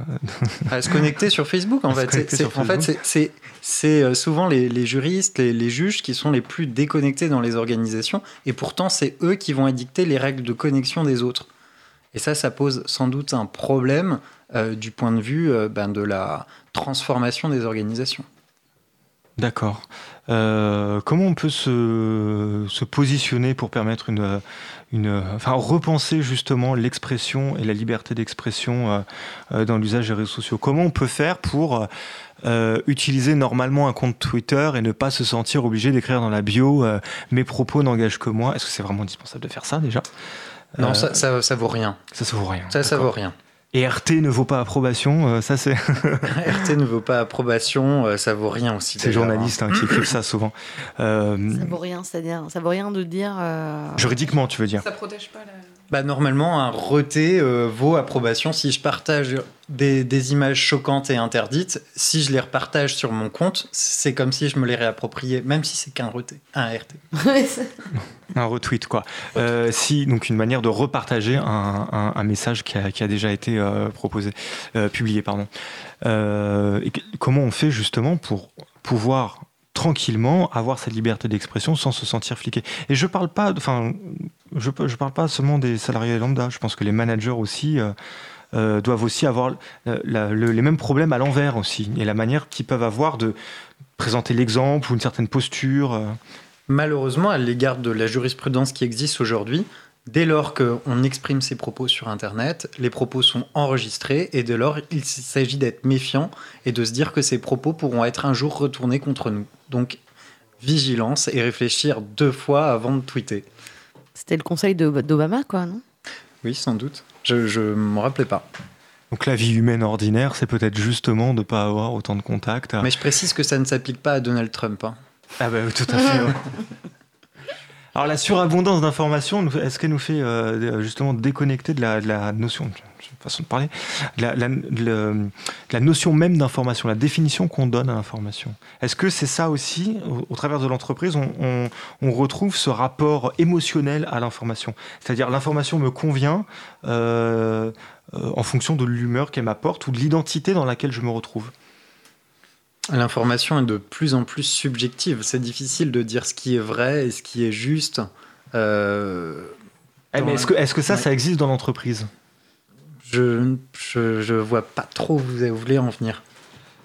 À se connecter sur Facebook en À fait. C'est- en fait, c'est- euh, souvent les, les juristes, les, les juges qui sont les plus déconnectés dans les organisations, et pourtant c'est eux qui vont édicter les règles de connexion des autres. Et ça, ça pose sans doute un problème euh, du point de vue euh, ben, de la transformation des organisations. D'accord. Euh, comment on peut se, se positionner pour permettre une, une, enfin repenser justement l'expression et la liberté d'expression euh, euh, dans l'usage des réseaux sociaux Comment on peut faire pour euh, utiliser normalement un compte Twitter et ne pas se sentir obligé d'écrire dans la bio euh, mes propos n'engagent que moi? Est-ce que c'est vraiment indispensable de faire ça déjà? Non, Euh, ça, ça, ça vaut rien. ça ça vaut rien. Ça, ça vaut rien. Et RT ne vaut pas approbation, euh, ça c'est RT ne vaut pas approbation, euh, ça vaut rien aussi. ces d'ailleurs, journalistes hein, qui écrivent ça souvent. Euh, Ça vaut rien, c'est-à-dire, ça vaut rien de dire. euh, juridiquement, tu veux dire Ça protège pas la. Bah, normalement, un reté euh, vaut approbation si je partage des, des images choquantes et interdites. Si je les repartage sur mon compte, c'est comme si je me les réappropriais, même si c'est qu'un reté, un RT. Un retweet, quoi. Euh, si, donc une manière de repartager un, un- un message qui a, qui a déjà été euh, proposé, euh, publié, pardon. Euh, et comment on fait justement pour pouvoir tranquillement avoir cette liberté d'expression sans se sentir fliqué? Et je parle pas, enfin, je, je parle pas seulement des salariés lambda. Je pense que les managers aussi. Euh, doivent aussi avoir euh, la- le- les mêmes problèmes à l'envers aussi et la manière qu'ils peuvent avoir de présenter l'exemple ou une certaine posture. euh. Malheureusement, à l'égard de la jurisprudence qui existe aujourd'hui, dès lors qu'on exprime ses propos sur Internet, les propos sont enregistrés et dès lors, il s'agit d'être méfiant et de se dire que ces propos pourront être un jour retournés contre nous. Donc, vigilance et réfléchir deux fois avant de tweeter. C'était le conseil d'Obama, quoi, non? Oui, sans doute. Je ne me rappelais pas. Donc la vie humaine ordinaire, c'est peut-être justement de ne pas avoir autant de contacts. Mais je précise que ça ne s'applique pas à Donald Trump. hein. Ah bah tout à fait. ouais. Alors la surabondance d'informations, est-ce qu'elle nous fait euh, justement déconnecter de la, notion, façon de parler, de la, notion même d'information, la définition qu'on donne à l'information? Est-ce que c'est ça aussi, au, travers de l'entreprise, on, retrouve ce rapport émotionnel à l'information? C'est-à-dire l'information me convient euh, euh, en fonction de l'humeur qu'elle m'apporte ou de l'identité dans laquelle je me retrouve L'information est de plus en plus subjective. C'est difficile de dire ce qui est vrai et ce qui est juste. Euh, Eh, mais est-ce que, ça, Ouais. ça existe dans l'entreprise? Je, je, je vois pas trop où vous voulez en venir.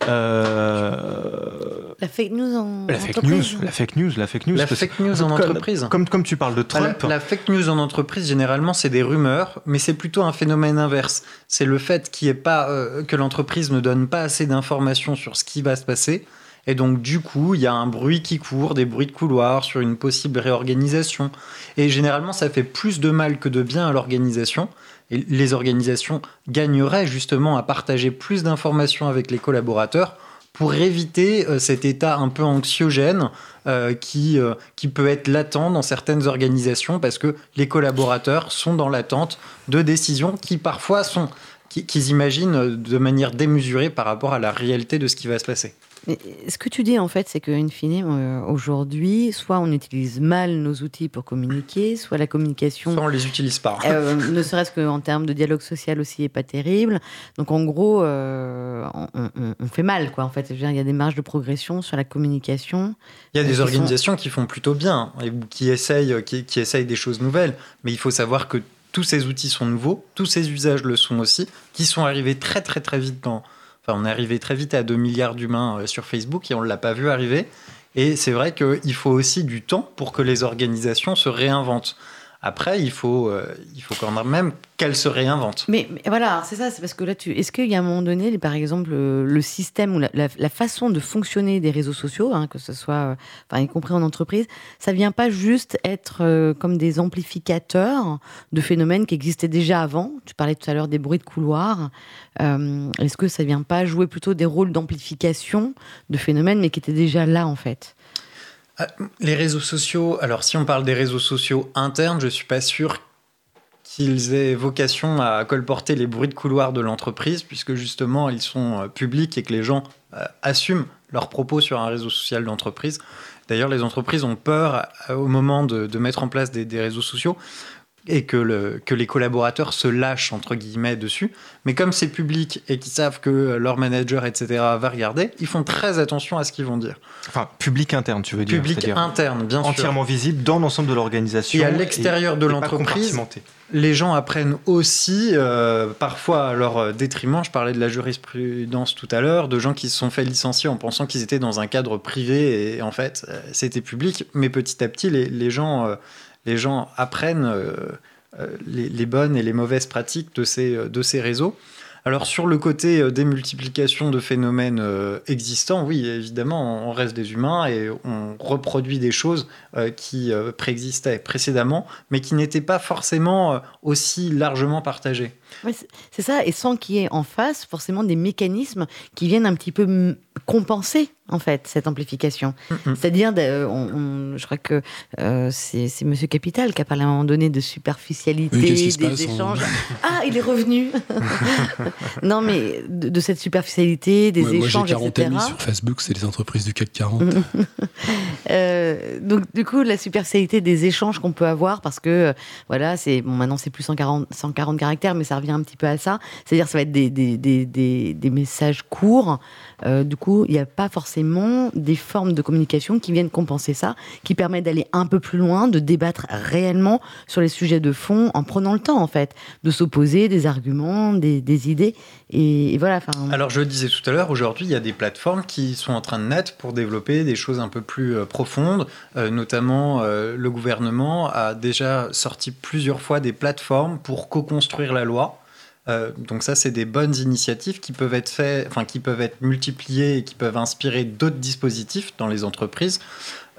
Euh, La fake news en La fake news, entreprise la fake news, la fake news. La fake news en comme- entreprise. Comme, comme tu parles de Trump, La, la fake news en entreprise, généralement, c'est des rumeurs, mais c'est plutôt un phénomène inverse. C'est le fait qu'il ait pas, euh, que l'entreprise ne donne pas assez d'informations sur ce qui va se passer. Et donc, du coup, il y a un bruit qui court, des bruits de couloir sur une possible réorganisation. Et généralement, ça fait plus de mal que de bien à l'organisation. Les organisations gagneraient justement à partager plus d'informations avec les collaborateurs pour éviter euh, cet état un peu anxiogène euh, qui, euh, qui peut être latent dans certaines organisations parce que les collaborateurs sont dans l'attente de décisions qui parfois sont qui- qu'ils imaginent de manière démesurée par rapport à la réalité de ce qui va se passer. Mais ce que tu dis, en fait, c'est qu'in fine, euh, aujourd'hui, soit on utilise mal nos outils pour communiquer, soit la communication, Soit on les utilise pas. euh, ne serait-ce qu'en termes de dialogue social aussi, est pas terrible. Donc, en gros, euh, on, on- on fait mal, quoi. En fait, il y a des marges de progression sur la communication. Il y a qui des sont- organisations qui font plutôt bien et qui essayent, qui, qui essayent des choses nouvelles, mais il faut savoir que tous ces outils sont nouveaux, tous ces usages le sont aussi, qui sont arrivés très très très vite dans, On est arrivé très vite à 2 milliards d'humains euh, sur Facebook et on ne l'a pas vu arriver. Et c'est vrai qu'il faut aussi du temps pour que les organisations se réinventent. Après, il faut, euh, il faut quand même qu'elles se réinventent. Mais, voilà, c'est ça, c'est parce que là, est-ce qu'il y a un moment donné, par exemple, le, le système ou la, façon de fonctionner des réseaux sociaux, hein, que ce soit, euh, enfin, y compris en entreprise, ça vient pas juste être euh, comme des amplificateurs de phénomènes qui existaient déjà avant? Tu parlais tout à l'heure des bruits de couloir. Euh, est-ce que ça vient pas jouer plutôt des rôles d'amplification de phénomènes, mais qui étaient déjà là, en fait? Les réseaux sociaux, alors si on parle des réseaux sociaux internes, je suis pas sûr qu'ils aient vocation à colporter les bruits de couloir de l'entreprise, puisque justement ils sont euh, publics et que les gens euh, assument leurs propos sur un réseau social d'entreprise. D'ailleurs, les entreprises ont peur euh, au moment de, mettre en place des réseaux sociaux et que, le, que les collaborateurs se lâchent entre guillemets dessus. Mais comme c'est public et qu'ils savent que leur manager, etc., va regarder, ils font très attention à ce qu'ils vont dire. Enfin, public interne, tu veux dire. Public interne, bien sûr. entièrement visible dans l'ensemble de l'organisation. Et à l'extérieur de l'entreprise, les gens apprennent aussi, euh, parfois à leur détriment, je parlais de la jurisprudence tout à l'heure, de gens qui se sont fait licencier en pensant qu'ils étaient dans un cadre privé et en fait euh, c'était public, mais petit à petit les, les gens, euh, les gens apprennent euh, euh, les, bonnes et les mauvaises pratiques de ces, ces réseaux. Alors sur le côté euh, démultiplication de phénomènes euh, existants, oui, évidemment, on reste des humains et on reproduit des choses euh, qui euh, préexistaient précédemment, mais qui n'étaient pas forcément euh, aussi largement partagées. C'est- ça, et sans qu'il y ait en face forcément des mécanismes qui viennent un petit peu compenser en fait cette amplification. C'est-à-dire, on- je crois que euh, c'est Monsieur Capital qui a parlé à un moment donné de superficialité, Oui, des on- échanges. Ah, il est revenu. non, mais de, de cette superficialité, des Ouais, moi, j'ai échanges, 40 etc. amis sur Facebook, c'est les entreprises du CAC 40. Euh, donc du coup la superficialité des échanges qu'on peut avoir parce que euh, voilà c'est bon maintenant c'est plus 140, 140 caractères mais ça un petit peu à ça. C'est à dire ça va être des, des, des, des messages courts Euh, du coup il n'y a pas forcément des formes de communication qui viennent compenser ça qui permettent d'aller un peu plus loin de débattre réellement sur les sujets de fond en prenant le temps en fait de s'opposer des arguments des, idées. Et, voilà Alors je le disais tout à l'heure, aujourd'hui il y a des plateformes qui sont en train de naître pour développer des choses un peu plus euh, profondes, Euh, notamment le gouvernement a déjà sorti plusieurs fois des plateformes pour co-construire la loi. Euh, donc ça, c'est des bonnes initiatives qui peuvent être faites, enfin qui peuvent être multipliées et qui peuvent inspirer d'autres dispositifs dans les entreprises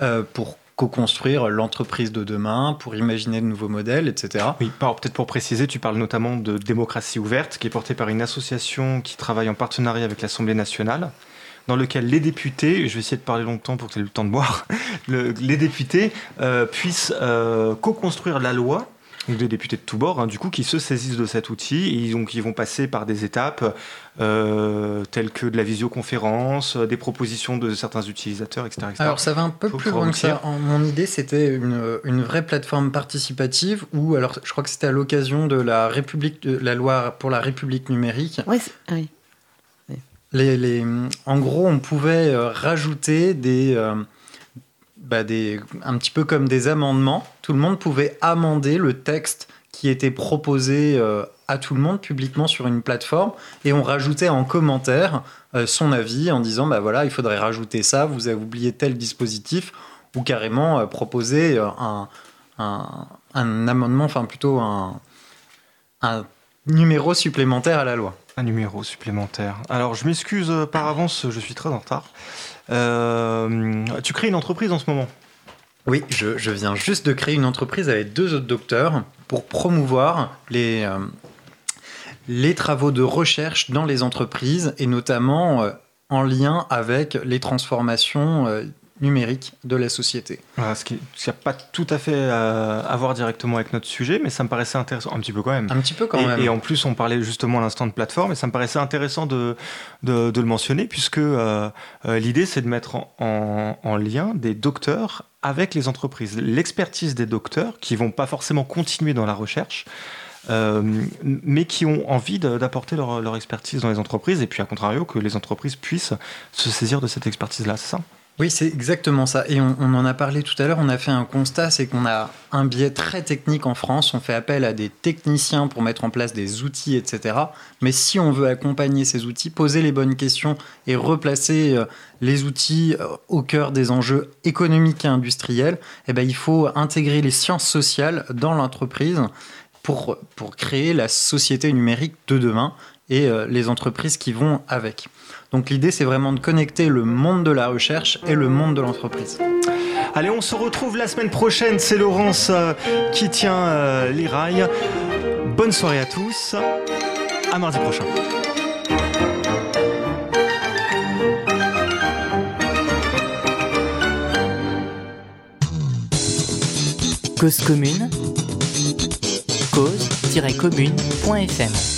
euh, pour co-construire l'entreprise de demain, pour imaginer de nouveaux modèles, etc. Oui, peut-être pour préciser, tu parles notamment de démocratie ouverte, qui est portée par une association qui travaille en partenariat avec l'Assemblée nationale, dans lequel les députés, je vais essayer de parler longtemps pour que tu aies le temps de boire, le- les députés euh, puissent co-construire la loi. Donc des députés de tous bords, hein, du coup, qui se saisissent de cet outil et donc ils vont passer par des étapes euh, telles que de la visioconférence, euh, des propositions de certains utilisateurs, etc. etc. Alors ça va un peu Faut plus loin que ça. En- Mon idée, c'était une, une vraie plateforme participative où, alors je crois que c'était à l'occasion de la République, de la loi pour la République numérique. ouais, ah oui. Les, les- en gros, on pouvait euh, rajouter des, euh, bah, un petit peu comme des amendements. Tout le monde pouvait amender le texte qui était proposé euh, à tout le monde publiquement sur une plateforme et on rajoutait en commentaire euh, son avis en disant bah voilà il faudrait rajouter ça vous avez oublié tel dispositif ou carrément euh, proposer un, un, amendement enfin plutôt un, numéro supplémentaire à la loi Un numéro supplémentaire. Alors, je m'excuse par avance, je suis très en retard. Euh, tu crées une entreprise en ce moment. Oui, je, viens juste de créer une entreprise avec deux autres docteurs pour promouvoir les, euh, les travaux de recherche dans les entreprises et notamment euh, en lien avec les transformations numériques de la société. Voilà, ce qui n'a pas tout à fait euh, à voir directement avec notre sujet, mais ça me paraissait intéressant, un petit peu quand même. Un petit peu quand et, même. et en plus, on parlait justement à l'instant de plateforme, et ça me paraissait intéressant de, de, de le mentionner, puisque euh, euh, l'idée, c'est de mettre en, en- en lien des docteurs avec les entreprises. L'expertise des docteurs, qui vont pas forcément continuer dans la recherche, euh, mais qui ont envie d'apporter leur, leur expertise dans les entreprises, et puis à contrario, que les entreprises puissent se saisir de cette expertise-là, c'est ça? Oui, c'est exactement ça. Et on, en a parlé tout à l'heure, on a fait un constat, c'est qu'on a un biais très technique en France, on fait appel à des techniciens pour mettre en place des outils, etc. Mais si on veut accompagner ces outils, poser les bonnes questions et replacer euh, les outils euh, au cœur des enjeux économiques et industriels, eh ben, il faut intégrer les sciences sociales dans l'entreprise pour, pour créer la société numérique de demain et euh, les entreprises qui vont avec. Donc l'idée, c'est vraiment de connecter le monde de la recherche et le monde de l'entreprise. Allez, on se retrouve la semaine prochaine. C'est Laurence euh, qui tient euh, les rails. Bonne soirée à tous. À mardi prochain. Cause commune cause-commune.fm